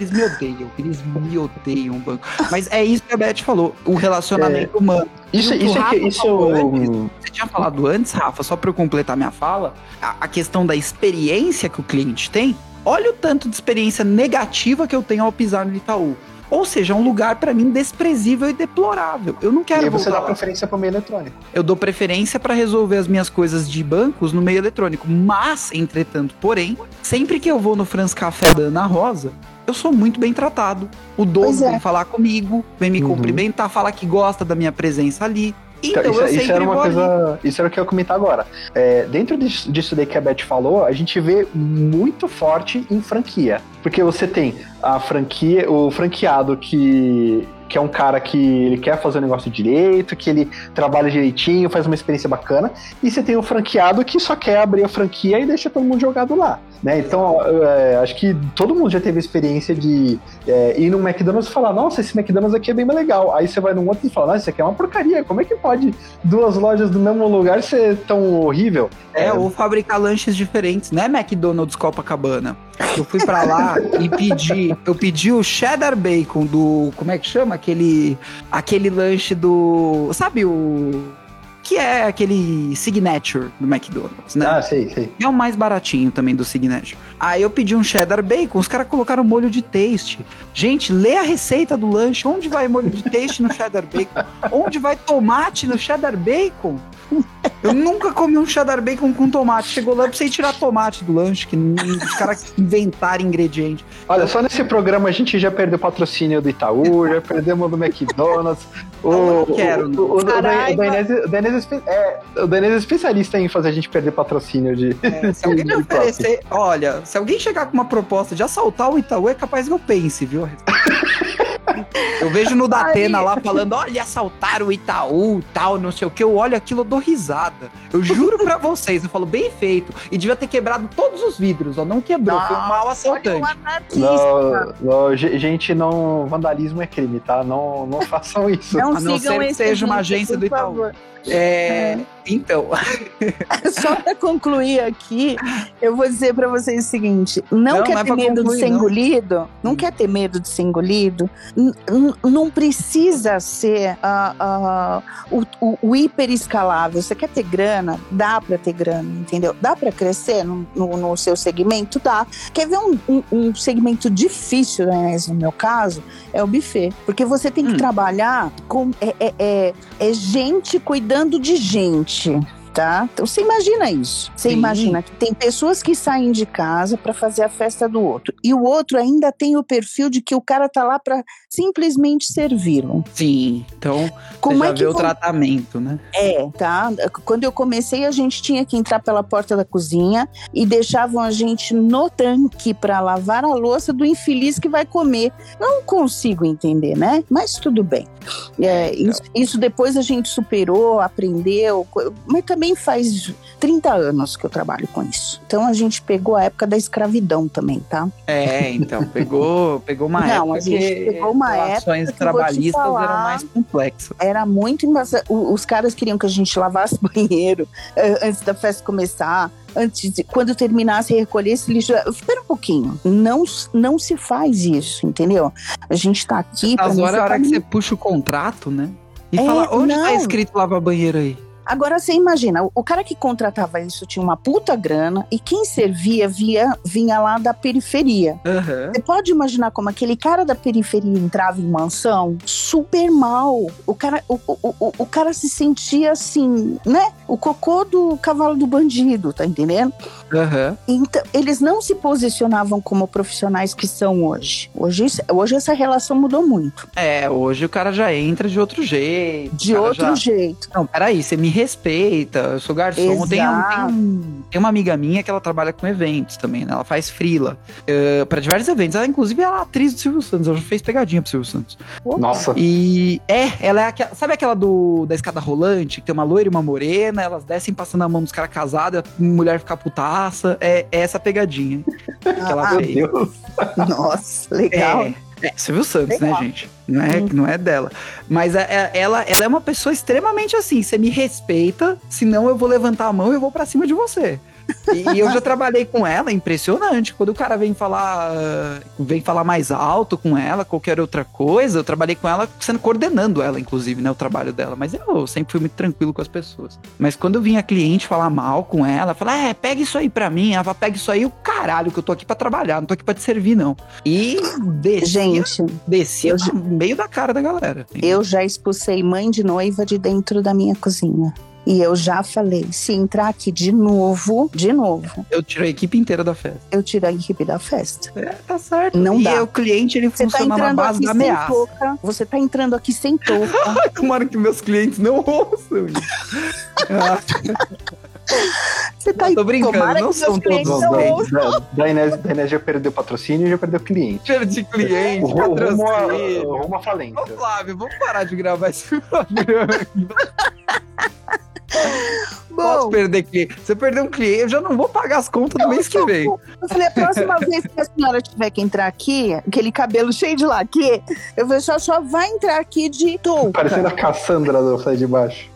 Eles me odeiam, eles me odeiam, banco. Mas é isso que a Beth falou: o relacionamento humano. Isso, E o que o isso é que. Rafa Isso. falou antes, Você tinha falado antes, Rafa, só pra eu completar minha fala, a, a questão da experiência que o cliente tem. Olha o tanto de experiência negativa que eu tenho ao pisar no Itaú. Ou seja, é um lugar pra mim desprezível e deplorável. Eu não E quero aí você dá lá. preferência pro meio eletrônico. Eu dou preferência para resolver as minhas coisas de bancos no meio eletrônico. Mas, entretanto, porém, sempre que eu vou no France Café da Ana Rosa, eu sou muito bem tratado. O dono é. vem falar comigo, vem me Uhum. cumprimentar, falar que gosta da minha presença ali. Então, Então, isso, eu isso era uma vou ali. coisa. Isso era o que eu ia comentar agora. É, dentro disso, disso daí que a Beth falou, a gente vê muito forte em franquia. Porque você tem a franquia, o franqueado que. Que é um cara que ele quer fazer o negócio direito, que ele trabalha direitinho, faz uma experiência bacana. E você tem o franqueado que só quer abrir a franquia e deixa todo mundo jogado lá. Né? Então, é, acho que todo mundo já teve a experiência de é, ir num McDonald's e falar: Nossa, esse McDonald's aqui é bem mais legal. Aí você vai num outro e fala: Nossa, isso aqui é uma porcaria. Como é que pode duas lojas do mesmo lugar ser tão horrível? É, ou fabricar lanches diferentes, né, McDonald's Copacabana? Eu fui pra lá e pedi, eu pedi o cheddar bacon do, como é que chama? Aquele, aquele lanche do, sabe o que é aquele signature do McDonald's, né? Ah, sei, sei. É o mais baratinho também do Signature. Aí eu pedi um cheddar bacon, os caras colocaram molho de taste. Gente, lê a receita do lanche. Onde vai molho de taste no cheddar bacon? Onde vai tomate no cheddar bacon? Eu nunca comi um cheddar bacon com tomate. Chegou lá pra você tirar tomate do lanche, que os caras inventaram ingrediente. Olha, só nesse programa a gente já perdeu patrocínio do Itaú, já perdemos do McDonald's. o, eu não quero. O, o, o, é, é especialista em fazer a gente perder patrocínio de. É, se alguém me oferecer, olha, se alguém chegar com uma proposta de assaltar o Itaú, é capaz que eu pense, viu? Eu vejo no Datena lá falando, olha, assaltaram o Itaú, tal, não sei o que. Eu olho aquilo, eu dou risada. Eu juro pra vocês, eu falo, bem feito. E devia ter quebrado todos os vidros, ó. Não quebrou, foi um mal assaltante. Não, não, gente, não. Vandalismo é crime, tá? Não, não façam isso. Não a não ser que seja uma agência do Itaú. Favor. É, então. Só para concluir aqui, eu vou dizer para vocês o seguinte: não, não quer não é ter medo concluir, de ser não. engolido? Não hum. quer ter medo de ser engolido? não precisa ser uh, uh, o, o, o hiper escalável. Você quer ter grana? Dá para ter grana, entendeu? Dá para crescer no, no, no, seu segmento? Dá. Quer ver um, um, um segmento difícil, né, no meu caso? É o buffet. Porque você tem que hum. trabalhar com. É, é, é, é gente cuidando cuidando de gente tá? Então você imagina isso. Você Sim. imagina que tem pessoas que saem de casa para fazer a festa do outro e o outro ainda tem o perfil de que o cara tá lá para simplesmente servi-lo. Sim. Então, como é que vê o tratamento, né? É, tá? Quando eu comecei, a gente tinha que entrar pela porta da cozinha e deixavam a gente no tanque para lavar a louça do infeliz que vai comer. Não consigo entender, né? Mas tudo bem. É, então. isso, isso depois a gente superou, aprendeu, mas também também faz 30 anos que eu trabalho com isso. Então a gente pegou a época da escravidão também, tá? É, então, pegou, pegou uma Não, época. A gente que pegou uma época. trabalhistas falar, eram mais complexas. Era muito embaçado. Os caras queriam que a gente lavasse banheiro eh, antes da festa começar antes de, quando terminasse recolher esse lixo. Espera um pouquinho. Não, não se faz isso, entendeu? A gente tá aqui. Às horas, a hora que você puxa o contrato, né? E é, fala, onde tá não. tá escrito lava banheiro aí? Agora você imagina, o cara que contratava isso tinha uma puta grana e quem servia via, vinha lá da periferia. Uhum. Você pode imaginar como aquele cara da periferia entrava em mansão super mal. O cara, o, o, o, o cara se sentia assim, né? O cocô do cavalo do bandido, tá entendendo? Uhum. Então, eles não se posicionavam como profissionais que são hoje. Hoje, hoje essa relação mudou muito. É, hoje o cara já entra de outro jeito. De outro já... jeito. Não, peraí, você me respeita, eu sou garçom. Tem, um, tem, um, uma amiga minha que ela trabalha com eventos também, né? Ela faz frila uh, eh, para diversos eventos. Ela, inclusive, ela é atriz do Silvio Santos. Ela já fez pegadinha pro Silvio Santos. Nossa. E é, ela é aquela. Sabe aquela do, da escada rolante, que tem uma loira e uma morena, elas descem passando a mão dos caras casados, a mulher fica putaça. É, é essa pegadinha que ela ah, fez. Meu Deus. Nossa, legal. É, é, Silvio Santos, né, Legal. né, gente? Não é, hum. não é dela. Mas é, é, ela, ela é uma pessoa extremamente assim. Você me respeita, senão eu vou levantar a mão e eu vou para cima de você. E, eu já trabalhei com ela, é impressionante. Quando o cara vem falar, vem falar mais alto com ela, qualquer outra coisa, eu trabalhei com ela sendo coordenando ela, inclusive, né, o trabalho dela. Mas eu sempre fui muito tranquilo com as pessoas. Mas quando vinha cliente falar mal com ela, falar, é, pega isso aí pra mim, ela pega isso aí, o caralho, que eu tô aqui para trabalhar, não tô aqui para te servir, não. E descia, Gente, descia eu, no meio da cara da galera. Eu já expulsei mãe de noiva de dentro da minha cozinha. E eu já falei, se entrar aqui de novo, de novo. Eu tiro a equipe inteira da festa. Eu tiro a equipe da festa. É, tá certo. Não e dá. E o cliente, ele você tá funciona tá na base da ameaça. Touca, você tá entrando aqui sem touca. Tomara que meus clientes não ouçam isso. Você tá Tô brincando, não são todos os clientes. Da Inés, da Inés já perdeu patrocínio e já perdeu cliente. Perdi cliente, o, patrocínio. Rumo a falência. Ô, Flávio, vamos parar de gravar esse programa. Bom, Posso perder cliente. Se eu perder um cliente, eu já não vou pagar as contas do mês que vem. Eu falei, a próxima vez que a senhora tiver que entrar aqui, aquele cabelo cheio de laque, eu falei, só, só vai entrar aqui de touca. Parecendo a Cassandra do Sai de Baixo.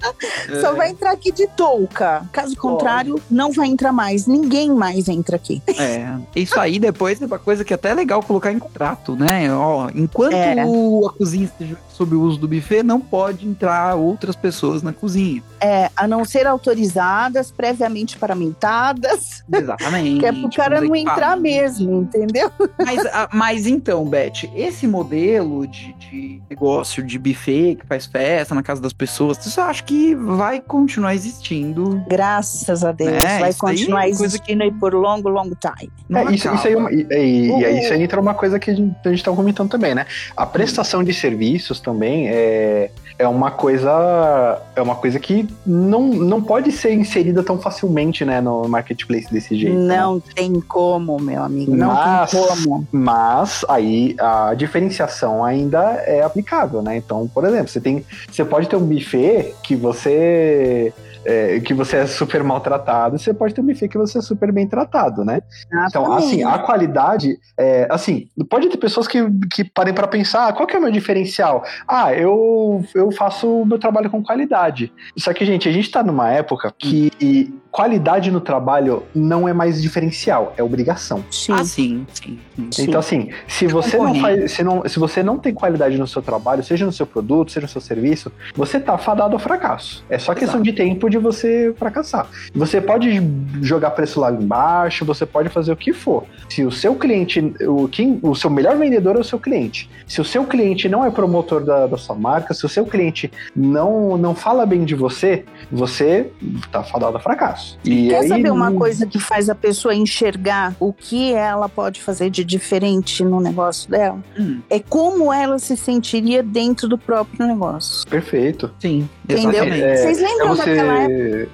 Só é. vai entrar aqui de touca. Caso contrário, não vai entrar mais. Ninguém mais entra aqui. É. Isso aí depois é uma coisa que é até legal colocar em contrato, né? Ó, enquanto é. a cozinha esteja sob o uso do buffet, não pode entrar outras pessoas na cozinha. É, a não ser autorizadas, previamente paramentadas. Exatamente. Que é pro cara não entrar mesmo, entendeu? Mas, a- mas então, Beth, esse modelo de, de negócio de buffet que faz festa na casa das pessoas, você acha que vai continuar existindo? Graças a Deus. É, vai isso é continuar coisa existindo aí por longo, longo time. É, isso, isso aí, é e, e- e aí isso aí entra uma coisa que a gente, a gente tá comentando também, né? A prestação de serviços também é, é uma coisa é uma coisa que não, não pode ser inserida tão facilmente, né, no marketplace desse jeito. né? Não tem como, meu amigo. Não Mas- tem como. Mas aí a diferenciação ainda é aplicável, né? Então, por exemplo, você tem, você pode ter um buffet que você é, que você é super maltratado, você pode um buffet que você é super bem tratado, né? Então, assim, a qualidade, é, assim, pode ter pessoas que, que parem para pensar, ah, qual que é o meu diferencial? Ah, eu, eu faço o meu trabalho com qualidade. Só que, gente, a gente tá numa época que qualidade no trabalho não é mais diferencial, é obrigação. Sim. Ah, sim, sim. sim. Então, assim, se você não faz, se, não, se você não tem qualidade no seu trabalho, seja no seu produto, seja no seu serviço, você tá fadado ao fracasso. É só questão Exato. de tempo de você fracassar. Você pode jogar preço lá embaixo, você pode fazer o que for. Se o seu cliente, o, quem, o seu melhor vendedor é o seu cliente. Se o seu cliente não é promotor da, da sua marca, se o seu cliente não, não fala bem de você, você tá fadado ao fracasso. E Quer aí, saber uma coisa que faz a pessoa enxergar o que ela pode fazer de diferente no negócio dela? Hum, É como ela se sentiria dentro do próprio negócio. Perfeito. sim, Entendeu? É, Vocês É lembram daquela época? você, é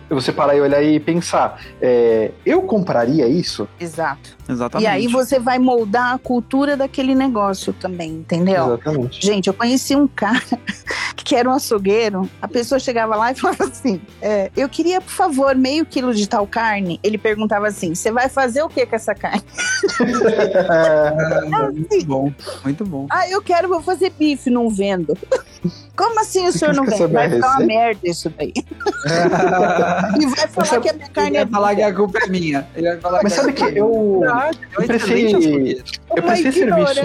você parar e olhar e pensar, é, eu compraria isso? Exato. Exatamente. E aí você vai moldar a cultura daquele negócio também, entendeu? Exatamente. Gente, eu conheci um cara que era um açougueiro. A pessoa chegava lá e falava assim: é, Eu queria, por favor, meio quilo de tal carne. Ele perguntava assim: Você vai fazer o que com essa carne? Ah, muito bom, muito bom. Ah, eu quero, vou fazer bife, não vendo. Como assim o senhor não vende? Vai ficar uma merda isso daí. E vai falar que a minha Ele carne é vai falar que a culpa é minha. Ele vai falar Mas que sabe que é eu, Verdade, um eu prestei- eu prestei serviço,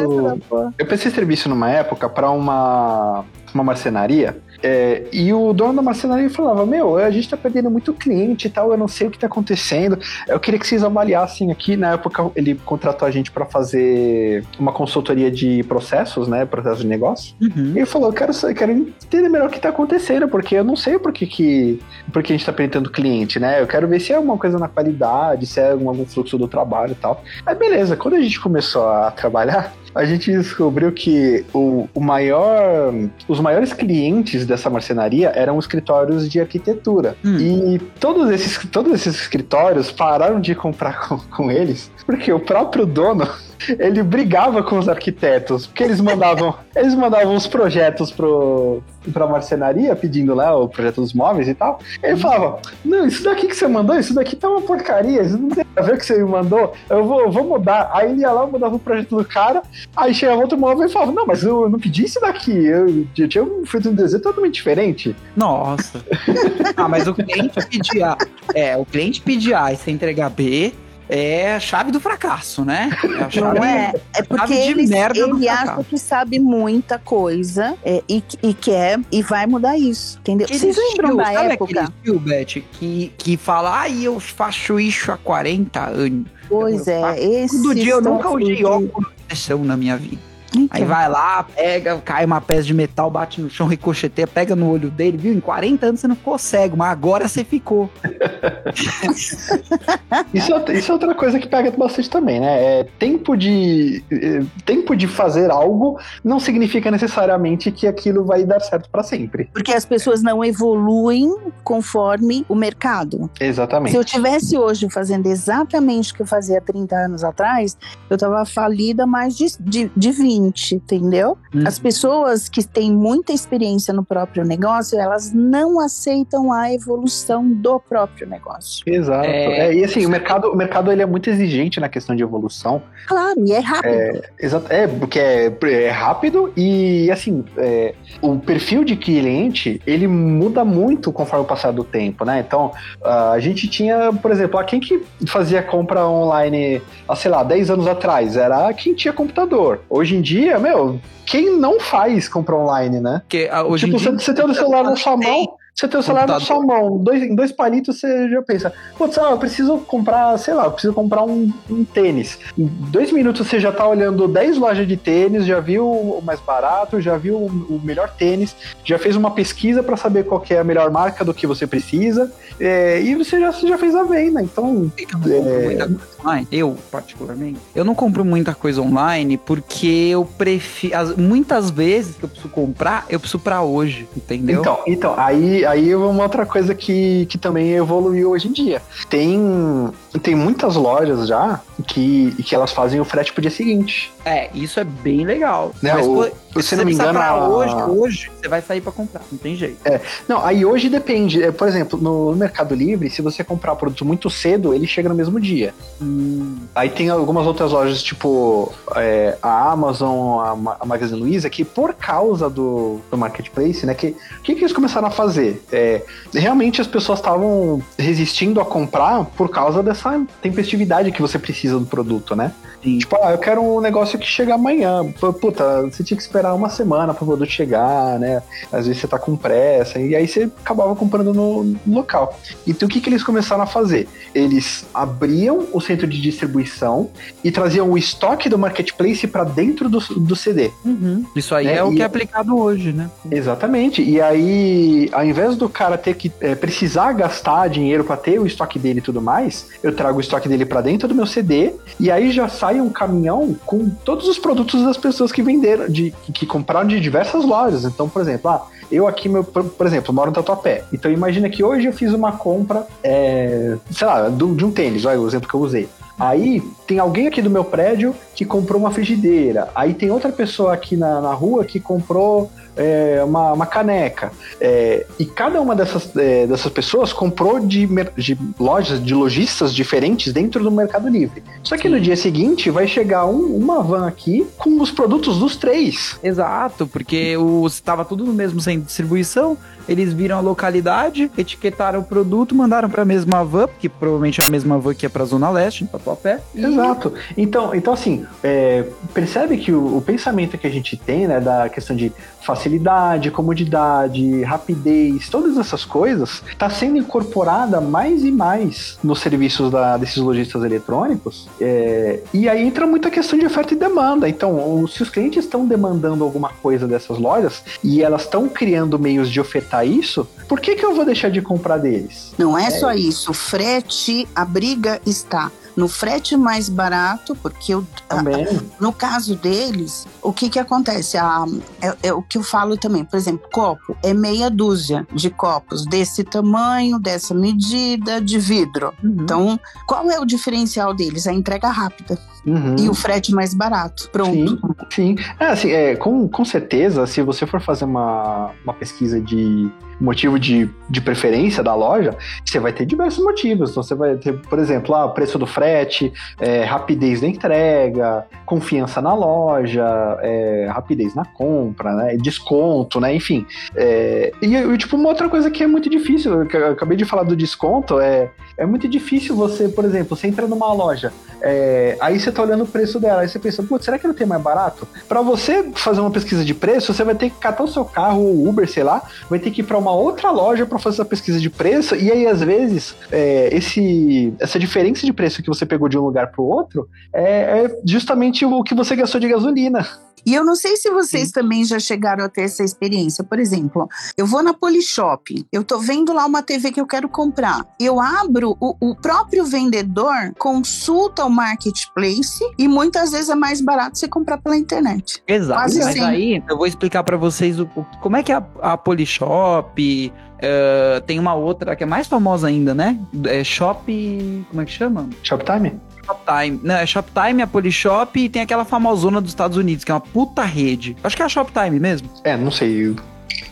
eu prestei serviço numa época para uma uma marcenaria. É, e o dono da marcenaria falava: Meu, a gente tá perdendo muito cliente e tal, eu não sei o que tá acontecendo. Eu queria que vocês avaliassem aqui. Na época, ele contratou a gente para fazer uma consultoria de processos, né? Processo de negócio. Uhum. E ele falou, eu quero, eu quero entender melhor o que tá acontecendo, porque eu não sei por que, que, por que a gente tá perdendo cliente, né? Eu quero ver se é alguma coisa na qualidade, se é algum, algum fluxo do trabalho e tal. Aí beleza, quando a gente começou a trabalhar, a gente descobriu que o, o maior, os maiores clientes dessa marcenaria eram escritórios de arquitetura. Hum. E todos esses, todos esses escritórios pararam de comprar com, com eles, porque o próprio dono ele brigava com os arquitetos, porque eles mandavam, eles mandavam os projetos pro, pra marcenaria, pedindo lá o projeto dos móveis e tal. Ele falava: Não, isso daqui que você mandou, isso daqui tá uma porcaria, isso não tem a ver com o que você me mandou, eu vou, eu vou mudar. Aí ele ia lá, mudava o projeto do cara, aí chegava outro móvel e falava: Não, mas eu não pedi isso daqui, eu, eu tinha um desenho totalmente diferente. Nossa. ah, mas o cliente pedir A. É, o cliente pedir A e você entregar B é a chave do fracasso, né? É chave. Não é? É porque ele, ele acha que sabe muita coisa é, e, e quer e vai mudar isso, entendeu? Aquele Vocês lembram da sabe época? aquele estilo, Beth, que, que fala, ai, eu faço isso há 40 anos. Pois Eu faço é, esse Todo dia eu nunca usei óculos de na minha vida. Aí vai lá, pega, cai uma peça de metal, bate no chão, ricocheteia, pega no olho dele, viu? Em 40 anos você não ficou cego, mas agora você ficou. Isso, é outra- isso é outra coisa que pega bastante também, né? É tempo de eh, tempo de fazer algo não significa necessariamente que aquilo vai dar certo pra sempre. Porque as pessoas não evoluem conforme o mercado. Se Exatamente. eu tivesse hoje fazendo exatamente o que eu fazia há 30 anos atrás, eu tava falida mais de, de, de 20, entendeu? Hum. As pessoas que têm muita experiência no próprio negócio, elas não aceitam a evolução do próprio negócio. Exato. É. É, e assim, o mercado, o mercado ele é muito exigente na questão de evolução. Claro, e é rápido. Exato. É, porque é, é rápido e assim, é, o perfil de cliente ele muda muito conforme o passar do tempo, né? Então, a gente tinha, por exemplo, a quem que fazia compra online há, sei lá, 10 anos atrás? Era quem tinha computador. Hoje em dia, meu, quem não faz compra online, né? Porque ah, hoje tipo, em dia. você, você tem o celular na sua mão, Você tem o celular na sua mão, dois, em dois palitos você já pensa, putz, ah, eu preciso comprar, sei lá, eu preciso comprar um, um tênis. Em dois minutos você já tá olhando 10 lojas de tênis, já viu o mais barato, já viu o melhor tênis, já fez uma pesquisa para saber qual é a melhor marca do que você precisa, é, e você já, você já fez a venda. Então. É... Eu, particularmente, eu não compro muita coisa online porque eu prefiro. Muitas vezes que eu preciso comprar, eu preciso para hoje, entendeu? Então, então aí, aí uma outra coisa que, que também evoluiu hoje em dia. Tem, tem muitas lojas já que, que elas fazem o frete pro dia seguinte. É, isso é bem legal. Né, Mas, o, se, se não me engano. A... Hoje, hoje, você vai sair para comprar, não tem jeito. É, não, aí hoje depende. É, por exemplo, no Mercado Livre, se você comprar produto muito cedo, ele chega no mesmo dia. Hum. Aí tem algumas outras lojas, tipo é, a Amazon, a, a Magazine Luiza, que por causa do, do marketplace, né, que o que, que eles começaram a fazer? É, realmente as pessoas estavam resistindo a comprar por causa dessa tempestividade que você precisa do produto, né? Sim. Tipo, ah, eu quero um negócio que chega amanhã. Puta, você tinha que esperar uma semana para o produto chegar, né? Às vezes você tá com pressa, e aí você acabava comprando no, no local. Então o que, que eles começaram a fazer? Eles abriam o centro de distribuição e traziam o estoque do marketplace para dentro do, do CD. Uhum. Isso aí né? é o e, que é aplicado hoje, né? Exatamente. E aí, ao invés do cara ter que é, precisar gastar dinheiro para ter o estoque dele e tudo mais, eu trago o estoque dele para dentro do meu CD e aí já sai um caminhão com todos os produtos das pessoas que venderam, de, que compraram de diversas lojas. Então, por exemplo, ah, eu aqui, meu, por exemplo, moro no Tatuapé. Então imagina que hoje eu fiz uma compra, é, sei lá, do, de um tênis, olha o exemplo que eu usei. Aí tem alguém aqui do meu prédio que comprou uma frigideira. Aí tem outra pessoa aqui na, na rua que comprou é, uma, uma, caneca. É, e cada uma dessas, é, dessas pessoas comprou de, de, lojas, de lojistas diferentes dentro do Mercado Livre. Só que Sim. no dia seguinte vai chegar um, uma van aqui com os produtos dos três. Exato, porque estava tudo no mesmo centro de distribuição, eles viram a localidade, etiquetaram o produto, mandaram para a mesma van, que provavelmente é a mesma van que é para a Zona Leste, em Tatuapé. Exato. Então, então assim, é, percebe que o, o, pensamento que a gente tem, né, da questão de facilidade, comodidade, rapidez, todas essas coisas, está sendo incorporada mais e mais nos serviços da, desses lojistas eletrônicos. É, e aí entra muita questão de oferta e demanda. Então, se os clientes estão demandando alguma coisa dessas lojas e elas estão criando meios de ofertar isso, por que, que eu vou deixar de comprar deles? Não é, é só isso. Frete, a briga está no frete mais barato, porque eu, também. no caso deles, o que que acontece? Ah, é, é, o que eu falo também, por exemplo, copo é meia dúzia de copos desse tamanho, dessa medida, de vidro. Uhum. Então, qual é o diferencial deles? A entrega rápida. Uhum. E o frete mais barato. Pronto. Sim, sim. É, assim, é, com, com certeza, se você for fazer uma, uma pesquisa de motivo de, de preferência da loja, você vai ter diversos motivos. Então, você vai ter, por exemplo, ah, o preço do frete, é, rapidez da entrega, confiança na loja, é, rapidez na compra, né, desconto, né, enfim. É, e, tipo, uma outra coisa que é muito difícil, que eu acabei de falar do desconto, é, é muito difícil você, por exemplo, você entra numa loja, é, aí você tá olhando o preço dela, aí você pensa, putz, será que não tem mais barato? Para você fazer uma pesquisa de preço, você vai ter que catar o seu carro ou Uber, sei lá, vai ter que ir para uma outra loja para fazer essa pesquisa de preço, e aí às vezes é, esse, essa diferença de preço que você pegou de um lugar para o outro é, é justamente o que você gastou de gasolina. E eu não sei se vocês Sim. também já chegaram a ter essa experiência. Por exemplo, eu vou na Polishop, eu tô vendo lá uma TV que eu quero comprar. Eu abro, o, o próprio vendedor consulta o marketplace e muitas vezes é mais barato você comprar pela internet. Exato. Quase Mas sempre. aí eu vou explicar para vocês o, o, como é que a, a Polishop. Uh, tem uma outra que é mais famosa ainda, né? É Shop. Como é que chama? Shoptime? Shoptime. Não, é Shoptime, a Polishop e tem aquela famosona dos Estados Unidos, que é uma puta rede. Acho que é a Shoptime mesmo. É, não sei.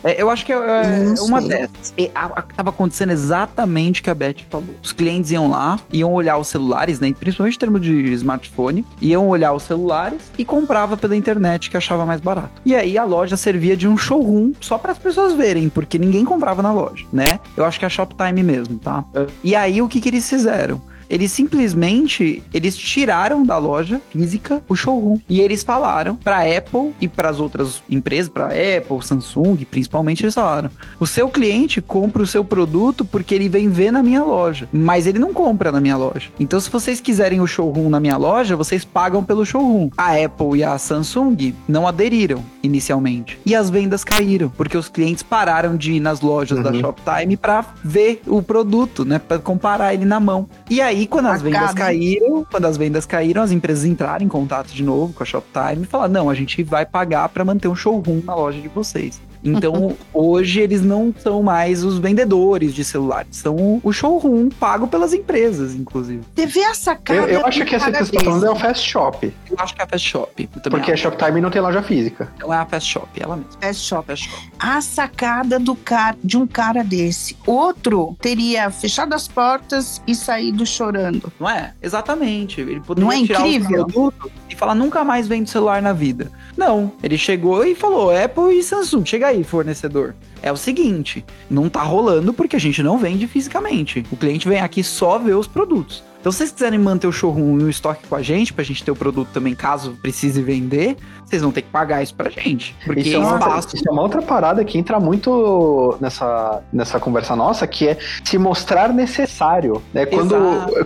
É, eu acho que é, é uma dessas. E a, a, tava acontecendo exatamente o que a Beth falou. Os clientes iam lá, iam olhar os celulares, né? Principalmente em termos de smartphone, iam olhar os celulares e comprava pela internet que achava mais barato. E aí a loja servia de um showroom só para as pessoas verem, porque ninguém comprava na loja, né? Eu acho que é a Shoptime mesmo, tá? E aí o que que eles fizeram? Eles simplesmente eles tiraram da loja física o showroom e eles falaram para Apple e para as outras empresas, para Apple, Samsung, principalmente eles falaram: "O seu cliente compra o seu produto porque ele vem ver na minha loja, mas ele não compra na minha loja. Então se vocês quiserem o showroom na minha loja, vocês pagam pelo showroom". A Apple e a Samsung não aderiram inicialmente. E as vendas caíram, porque os clientes pararam de ir nas lojas uhum. da Shoptime para ver o produto, né, para comparar ele na mão. E aí quando as vendas caíram, quando as vendas caíram, as empresas entraram em contato de novo com a Shoptime e falaram: "Não, a gente vai pagar para manter um showroom na loja de vocês". Então, hoje eles não são mais os vendedores de celulares, são o showroom pago pelas empresas, inclusive. Teve a sacada. Eu, eu acho que essa que você tá falando é o Fast Shop. Eu acho que é a Fast Shop. Porque acho. a Shoptime não tem loja física. Então é a Fast Shop, ela mesma. Fast Shop. Fast Shop. A sacada do cara, de um cara desse. Outro teria fechado as portas e saído chorando. Não é? Exatamente. Ele poderia não é tirar incrível? o produto e falar nunca mais vende celular na vida. Não, ele chegou e falou Apple e Samsung, chega aí, fornecedor. É o seguinte, não tá rolando porque a gente não vende fisicamente. O cliente vem aqui só ver os produtos. Então, se vocês quiserem manter o showroom e o estoque com a gente, pra gente ter o produto também, caso precise vender, vocês vão ter que pagar isso pra gente. Porque isso é, uma outra, isso é uma outra parada que entra muito nessa, nessa conversa nossa, que é se mostrar necessário. Né? Quando,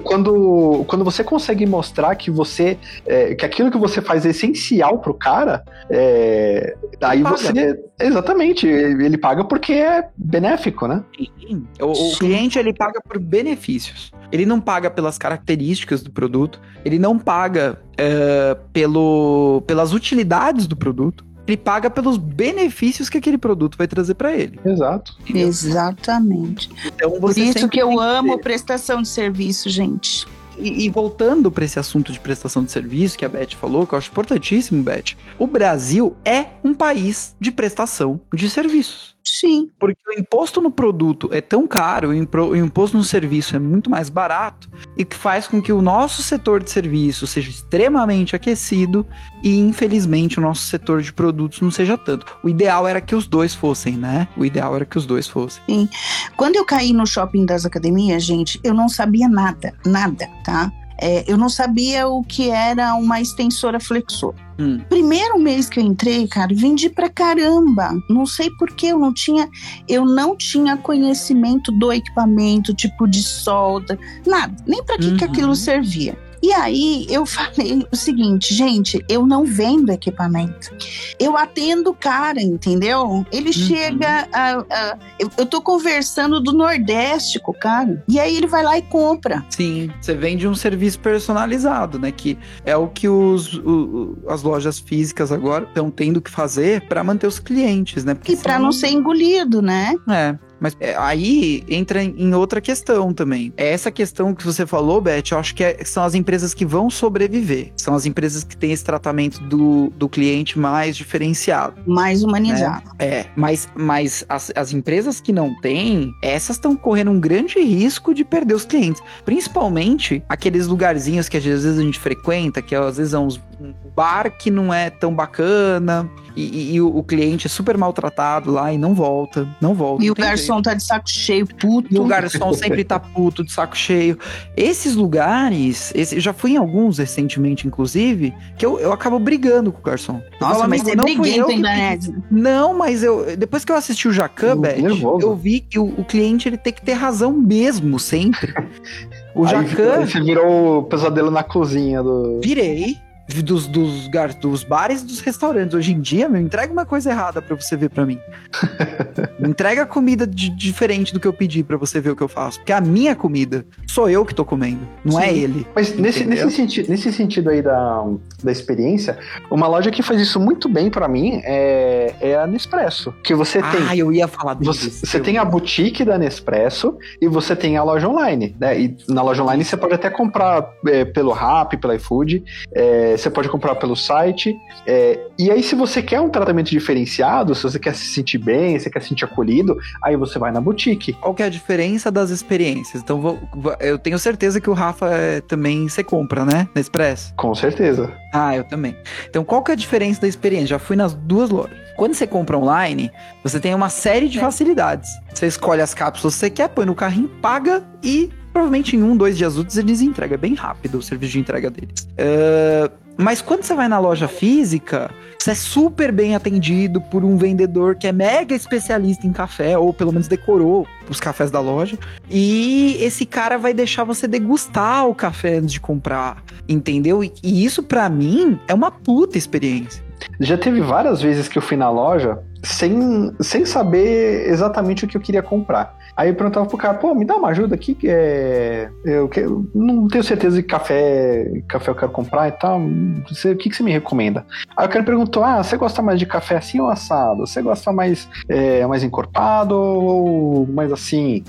quando, quando você consegue mostrar que você. É, que aquilo que você faz é essencial pro cara, é, aí você. Exatamente, ele paga porque é benéfico, né? Sim. O, o cliente ele paga por benefícios. Ele não paga pelas características do produto, ele não paga uh, pelo, pelas utilidades do produto. Ele paga pelos benefícios que aquele produto vai trazer para ele. Exato. Entendeu? Exatamente. Então, Por isso que eu amo prestação de serviço, gente. E, e, voltando para esse assunto de prestação de serviço que a Beth falou, que eu acho importantíssimo, Beth, o Brasil é um país de prestação de serviços. Sim. Porque o imposto no produto é tão caro, o imposto no serviço é muito mais barato, e que faz com que o nosso setor de serviço seja extremamente aquecido e, infelizmente, o nosso setor de produtos não seja tanto. O ideal era que os dois fossem, né? O ideal era que os dois fossem. Sim. Quando eu caí no shopping das academias, gente, eu não sabia nada, nada, tá? É, eu não sabia o que era uma extensora flexor. Hum. Primeiro mês que eu entrei, cara, vendi pra caramba. Não sei porque eu não tinha, eu não tinha conhecimento do equipamento, tipo de solda, nada, nem para que, uhum. que aquilo servia. E aí eu falei o seguinte, gente, eu não vendo equipamento. Eu atendo o cara, entendeu? Ele uhum. chega, a, a, eu, eu tô conversando do Nordeste com o cara. E aí ele vai lá e compra. Sim, você vende um serviço personalizado, né? Que é o que os, o, as lojas físicas agora estão tendo que fazer para manter os clientes, né? Porque e para não ser engolido, né? É. Mas é, aí entra em outra questão também. É essa questão que você falou, Beth, eu acho que é, são as empresas que vão sobreviver. São as empresas que têm esse tratamento do, do cliente mais diferenciado. Mais humanizado. Né? É, mas, mas as, as empresas que não têm, essas estão correndo um grande risco de perder os clientes. Principalmente aqueles lugarzinhos que às vezes a gente frequenta, que às vezes é uns, um bar que não é tão bacana, e, e, e o, o, cliente é super maltratado lá e não volta, não volta. E o garçom jeito. tá de saco cheio, puto. E o garçom sempre tá puto, de saco cheio. Esses lugares, esse, eu já fui em alguns recentemente, inclusive, que eu, eu acabo brigando com o garçom. Nossa, falo, mas você não briguento ainda, né? Não, mas eu, depois que eu assisti o Jacan, Beth, eu vi que o, o cliente ele tem que ter razão mesmo, sempre. O Jacan. Você virou o pesadelo na cozinha do. Virei dos, dos, dos bares e dos restaurantes. Hoje em dia, meu, entrega uma coisa errada para você ver para mim. entrega comida de, diferente do que eu pedi para você ver o que eu faço. Porque a minha comida sou eu que tô comendo, não é Sim. é ele. Mas nesse, nesse, senti nesse sentido aí da, da experiência, uma loja que faz isso muito bem para mim é, é a Nespresso. Que você ah, tem. Ah, eu ia falar disso. Você, você tem a boutique da Nespresso e você tem a loja online. Né? E na loja online você pode até comprar é, pelo Rap, pelo iFood. É, você pode comprar pelo site. É, e aí, se você quer um tratamento diferenciado, se você quer se sentir bem, se você quer se sentir acolhido, aí você vai na boutique. Qual que é a diferença das experiências? Então, vou, eu tenho certeza que o Rafa é, também você compra, né? Na Express. Com certeza. Ah, eu também. Então, qual que é a diferença da experiência? Já fui nas duas lojas. Quando você compra online, você tem uma série de é. facilidades. Você escolhe as cápsulas que você quer, põe no carrinho, paga e Provavelmente em um, dois dias úteis eles entregam. É bem rápido o serviço de entrega deles. Uh, mas quando você vai na loja física, você é super bem atendido por um vendedor que é mega especialista em café, ou pelo menos decorou os cafés da loja. E esse cara vai deixar você degustar o café antes de comprar, entendeu? E, e isso para mim é uma puta experiência. Já teve várias vezes que eu fui na loja sem, sem saber exatamente o que eu queria comprar. Aí eu perguntava pro cara, pô, me dá uma ajuda aqui, é, eu, eu não tenho certeza de café, café eu quero comprar e tal, você, o que, que você me recomenda? Aí o cara perguntou, ah, você gosta mais de café assim ou assado? Você gosta mais, é, mais encorpado ou mais assim?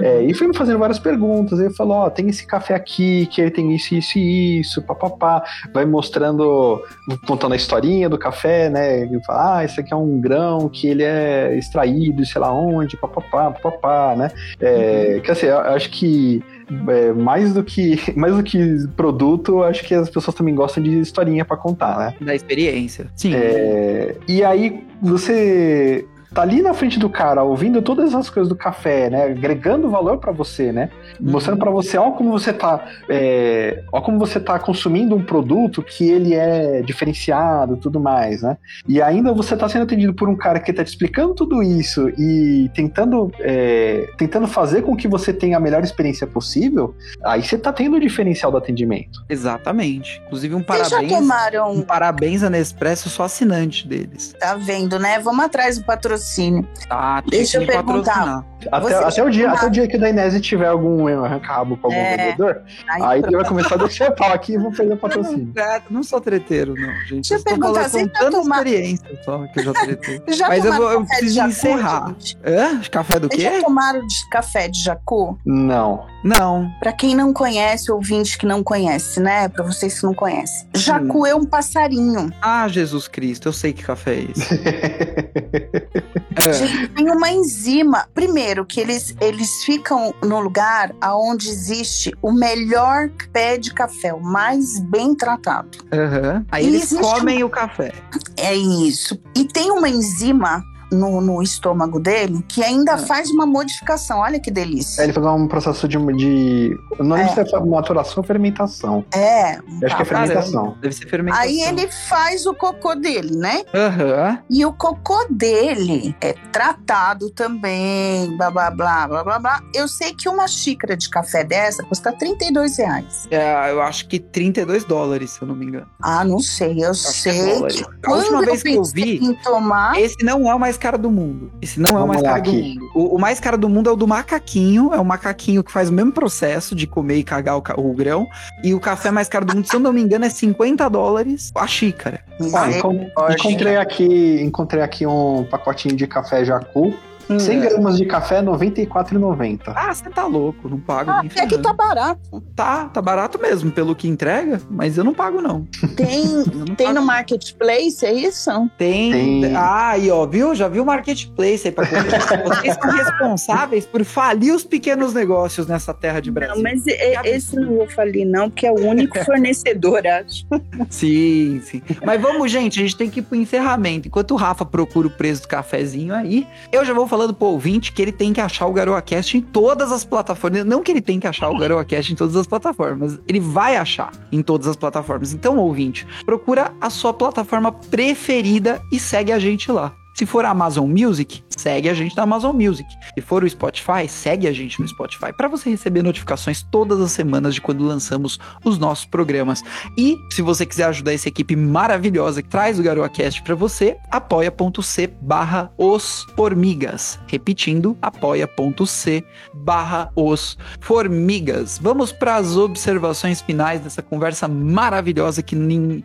É, e foi me fazendo várias perguntas, ele falou, ó, oh, tem esse café aqui, que ele tem isso, isso e isso, papapá, vai mostrando, contando a historinha do café, né, ele fala, ah, esse aqui é um grão que ele é extraído, sei lá onde, papapá, papapá, né? É, uhum. Que assim, eu acho que é, mais do que mais do que produto, acho que as pessoas também gostam de historinha para contar, né? Da experiência. Sim. É, e aí você tá ali na frente do cara, ouvindo todas as coisas do café, né? Agregando valor para você, né? Mostrando para você, ó, como você tá, é, ó, como você tá consumindo um produto que ele é diferenciado, tudo mais, né? E ainda você tá sendo atendido por um cara que tá te explicando tudo isso e tentando, é, tentando fazer com que você tenha a melhor experiência possível. Aí você tá tendo o diferencial do atendimento. Exatamente. Inclusive um parabéns. Já tomaram... Um parabéns a Nespresso, sou assinante deles. Tá vendo, né? Vamos atrás do patrocínio patrocínio. Ah, Deixa eu perguntar. Até, até, o dia, até o dia que da Inés tiver algum arranca-rabo com algum é, vendedor, aí, aí ele vai começar a deixar pau aqui e vou perder o patrocínio. Não, é, não sou treteiro, não, gente. Deixa eu perguntar, você já tomar... experiência só que eu já tretei. já Mas eu, vou, eu preciso encerrar. Hã? Café do quê? Já tomaram de café de jacu? Não. Não. Pra quem não conhece, ouvinte que não conhece, né? Pra vocês que não conhecem. Jacu é um passarinho. Ah, Jesus Cristo, eu sei que café é esse. é. Gente, tem uma enzima. Primeiro, que eles, eles ficam no lugar onde existe o melhor pé de café, o mais bem tratado. Uhum. Aí e eles comem o café. É isso. E tem uma enzima no, no estômago dele que ainda é. faz uma modificação. Olha que delícia. É, ele faz um processo de. de não é. se é maturação ou fermentação. É. Eu acho que é fermentação. Caramba, deve ser fermentação. Aí ele faz o cocô dele, né? Uhum. E o cocô dele é tratado também, blá blá blá blá blá blá. Eu sei que uma xícara de café dessa custa 32 reais. É, eu acho que 32 dólares, se eu não me engano. Ah, não sei. Eu acho sei que. A última vez que eu vi, tomar... esse não é o mais caro do mundo. Esse não é o mais caro aqui. do mundo. O, o, mais caro do mundo é o do macaquinho. É o macaquinho que faz o mesmo processo de comer e cagar o, o grão. E o café mais caro do mundo, se eu não me engano, é 50 dólares a xícara. Ah, encontrei aqui, encontrei aqui um pacotinho de café Jacu 100 é. gramas de café R$ 94,90. Ah, você tá louco, não pago ah, nem É que tá barato. Tá, tá barato mesmo, pelo que entrega, mas eu não pago não. Tem, não tem pago. no Marketplace, é isso? Tem. tem. Ah, aí ó, viu? Já viu o Marketplace aí pra Vocês são responsáveis por falir os pequenos negócios nessa terra de Brasil. Não, mas esse não vou falir não, porque é o único fornecedor, acho. Sim, sim. Mas vamos, gente, a gente tem que ir pro encerramento. Enquanto o Rafa procura o preço do cafezinho aí, eu já vou falar falando pro ouvinte que ele tem que achar o GaroaCast em todas as plataformas. Não que ele tem que achar o GaroaCast em todas as plataformas, ele vai achar em todas as plataformas. Então, ouvinte, procura a sua plataforma preferida e segue a gente lá. Se for a Amazon Music, segue a gente na Amazon Music. Se for o Spotify, segue a gente no Spotify para você receber notificações todas as semanas de quando lançamos os nossos programas. E se você quiser ajudar essa equipe maravilhosa que traz o GaroaCast para você, apoia.c barra os formigas. Repetindo, apoia.c barra os formigas. Vamos para as observações finais dessa conversa maravilhosa que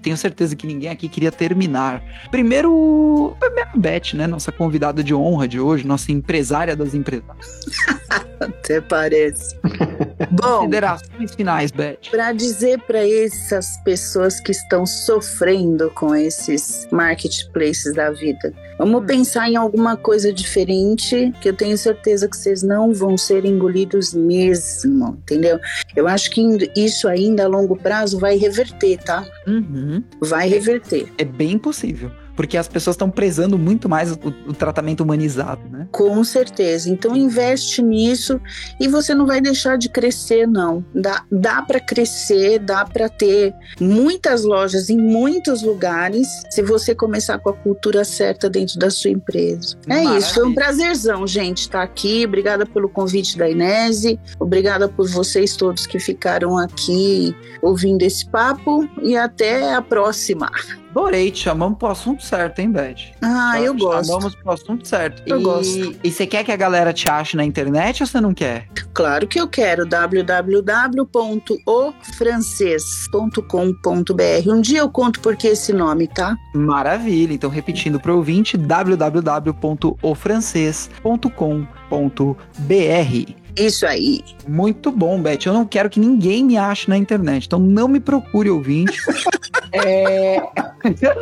tenho certeza que ninguém aqui queria terminar. Primeiro, primeiro Beth Beth, né? Nossa convidada de honra de hoje, nossa empresária das empresas. Até parece. Bom, considerações finais, Beth. Para dizer para essas pessoas que estão sofrendo com esses marketplaces da vida, vamos hum. pensar em alguma coisa diferente, que eu tenho certeza que vocês não vão ser engolidos mesmo, entendeu? Eu acho que isso ainda a longo prazo vai reverter, tá? Uhum. Vai reverter. É bem possível. Porque as pessoas estão prezando muito mais o, o, tratamento humanizado, né? Com certeza. Então investe nisso e você não vai deixar de crescer, não. Dá, dá para crescer, dá para ter muitas lojas em muitos lugares se você começar com a cultura certa dentro da sua empresa. É Maravilha. isso, foi um prazerzão, gente, estar tá aqui. Obrigada pelo convite da Inese, obrigada por vocês todos que ficaram aqui ouvindo esse papo e até a próxima. Adorei, te chamamos pro assunto certo, hein, Beth? Ah, eu gosto. Chamamos pro assunto certo. Eu e, gosto. E você quer que a galera te ache na internet ou você não quer? Claro que eu quero. www.ofrancês.com.br Um dia eu conto por que esse nome, tá? Maravilha. Então, repetindo pro ouvinte, www.ofrancês.com.br isso aí. Muito bom, Beth. Eu não quero que ninguém me ache na internet. Então não me procure ouvinte. é...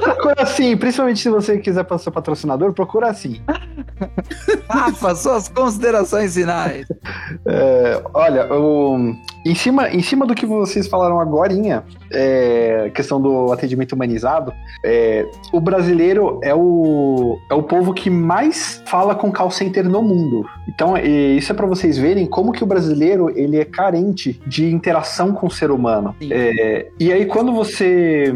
Procura assim, principalmente se você quiser para ser patrocinador, procura assim. Rafa, suas considerações finais. É, olha, o, em, cima, em cima do que vocês falaram agora, é, questão do atendimento humanizado, é, o brasileiro é o, é o povo que mais fala com call center no mundo. Então, isso é para vocês verem como que o brasileiro ele é carente de interação com o ser humano. É, e aí, quando você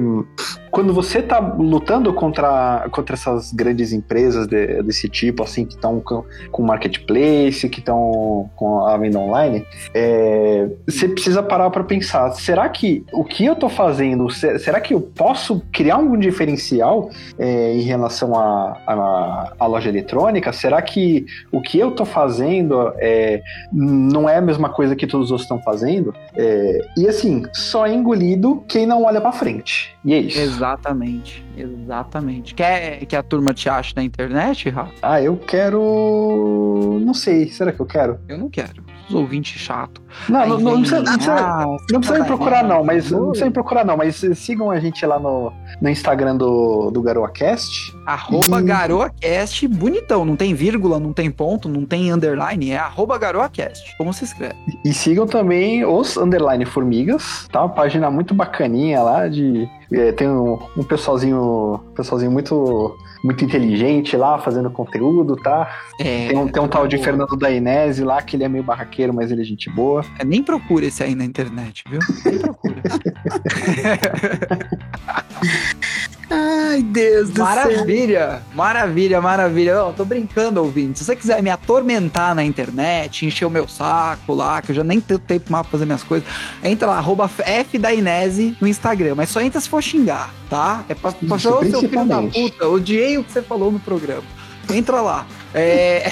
quando você está lutando contra, contra essas grandes empresas de, desse tipo, assim, que estão com, com marketplace, que estão com a venda online, é, você precisa parar para pensar: será que o que eu estou fazendo, será que eu posso criar algum diferencial é, em relação à loja eletrônica? Será que o que eu estou fazendo é, não é a mesma coisa que todos os outros estão fazendo? É, e assim, só é engolido quem não olha para frente. E é isso. Exatamente, exatamente. Quer que a turma te ache na internet, Rafa? Ah, eu quero. Não sei, será que eu quero? Eu não quero. Os ouvintes chato. Não, não, não, precisa, não, precisa, ah, não precisa me procurar, não, mas não precisa me procurar, não, mas sigam a gente lá no, no Instagram do, do GaroaCast. Arroba e... GaroaCast, bonitão, não tem vírgula, não tem ponto, não tem underline, é arroba GaroaCast, como se escreve. E sigam também os underline formigas, tá? Uma página muito bacaninha lá de é, tem um, um pessoalzinho, pessoalzinho muito muito inteligente lá, fazendo conteúdo, tá? É, tem um, tem um tal de Fernando Dainese lá, que ele é meio barraqueiro, mas ele é gente boa. É, nem procura esse aí na internet, viu? Nem procura. Ai, Deus do maravilha, céu. Maravilha, maravilha, maravilha. Eu tô brincando, ouvinte. Se você quiser me atormentar na internet, encher o meu saco lá, que eu já nem tenho tempo mais pra fazer minhas coisas, entra lá, arroba F da Inese no Instagram. Mas só entra se for xingar, tá? É pra, pra ô seu filho da puta, odiei o que você falou no programa. Entra lá. É...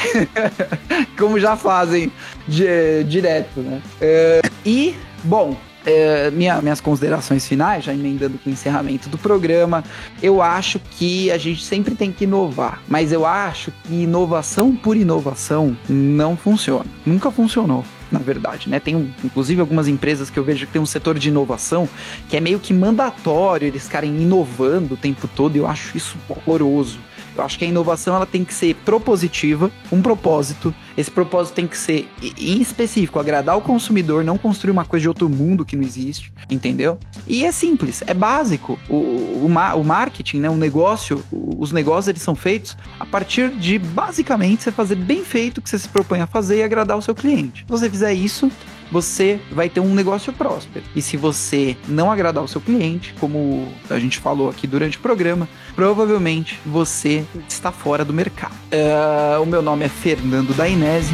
Como já fazem de, direto, né? É... E, bom, é, minha, minhas considerações finais, já emendando com o encerramento do programa, eu acho que a gente sempre tem que inovar, mas eu acho que inovação por inovação não funciona. Nunca funcionou na verdade, né? Tem, inclusive, algumas empresas que eu vejo que tem um setor de inovação que é meio que mandatório eles ficarem inovando o tempo todo e eu acho isso horroroso. Eu acho que a inovação ela tem que ser propositiva, um propósito. Esse propósito tem que ser em específico, agradar o consumidor, não construir uma coisa de outro mundo que não existe, entendeu? E é simples, é básico. O, o, o marketing, né, o negócio, os negócios eles são feitos a partir de basicamente você fazer bem feito o que você se propõe a fazer e agradar o seu cliente. Se você fizer isso, você vai ter um negócio próspero. E se você não agradar o seu cliente, como a gente falou aqui durante o programa, provavelmente você está fora do mercado. Uh, o meu nome é Fernando Dainese.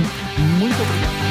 Muito obrigado.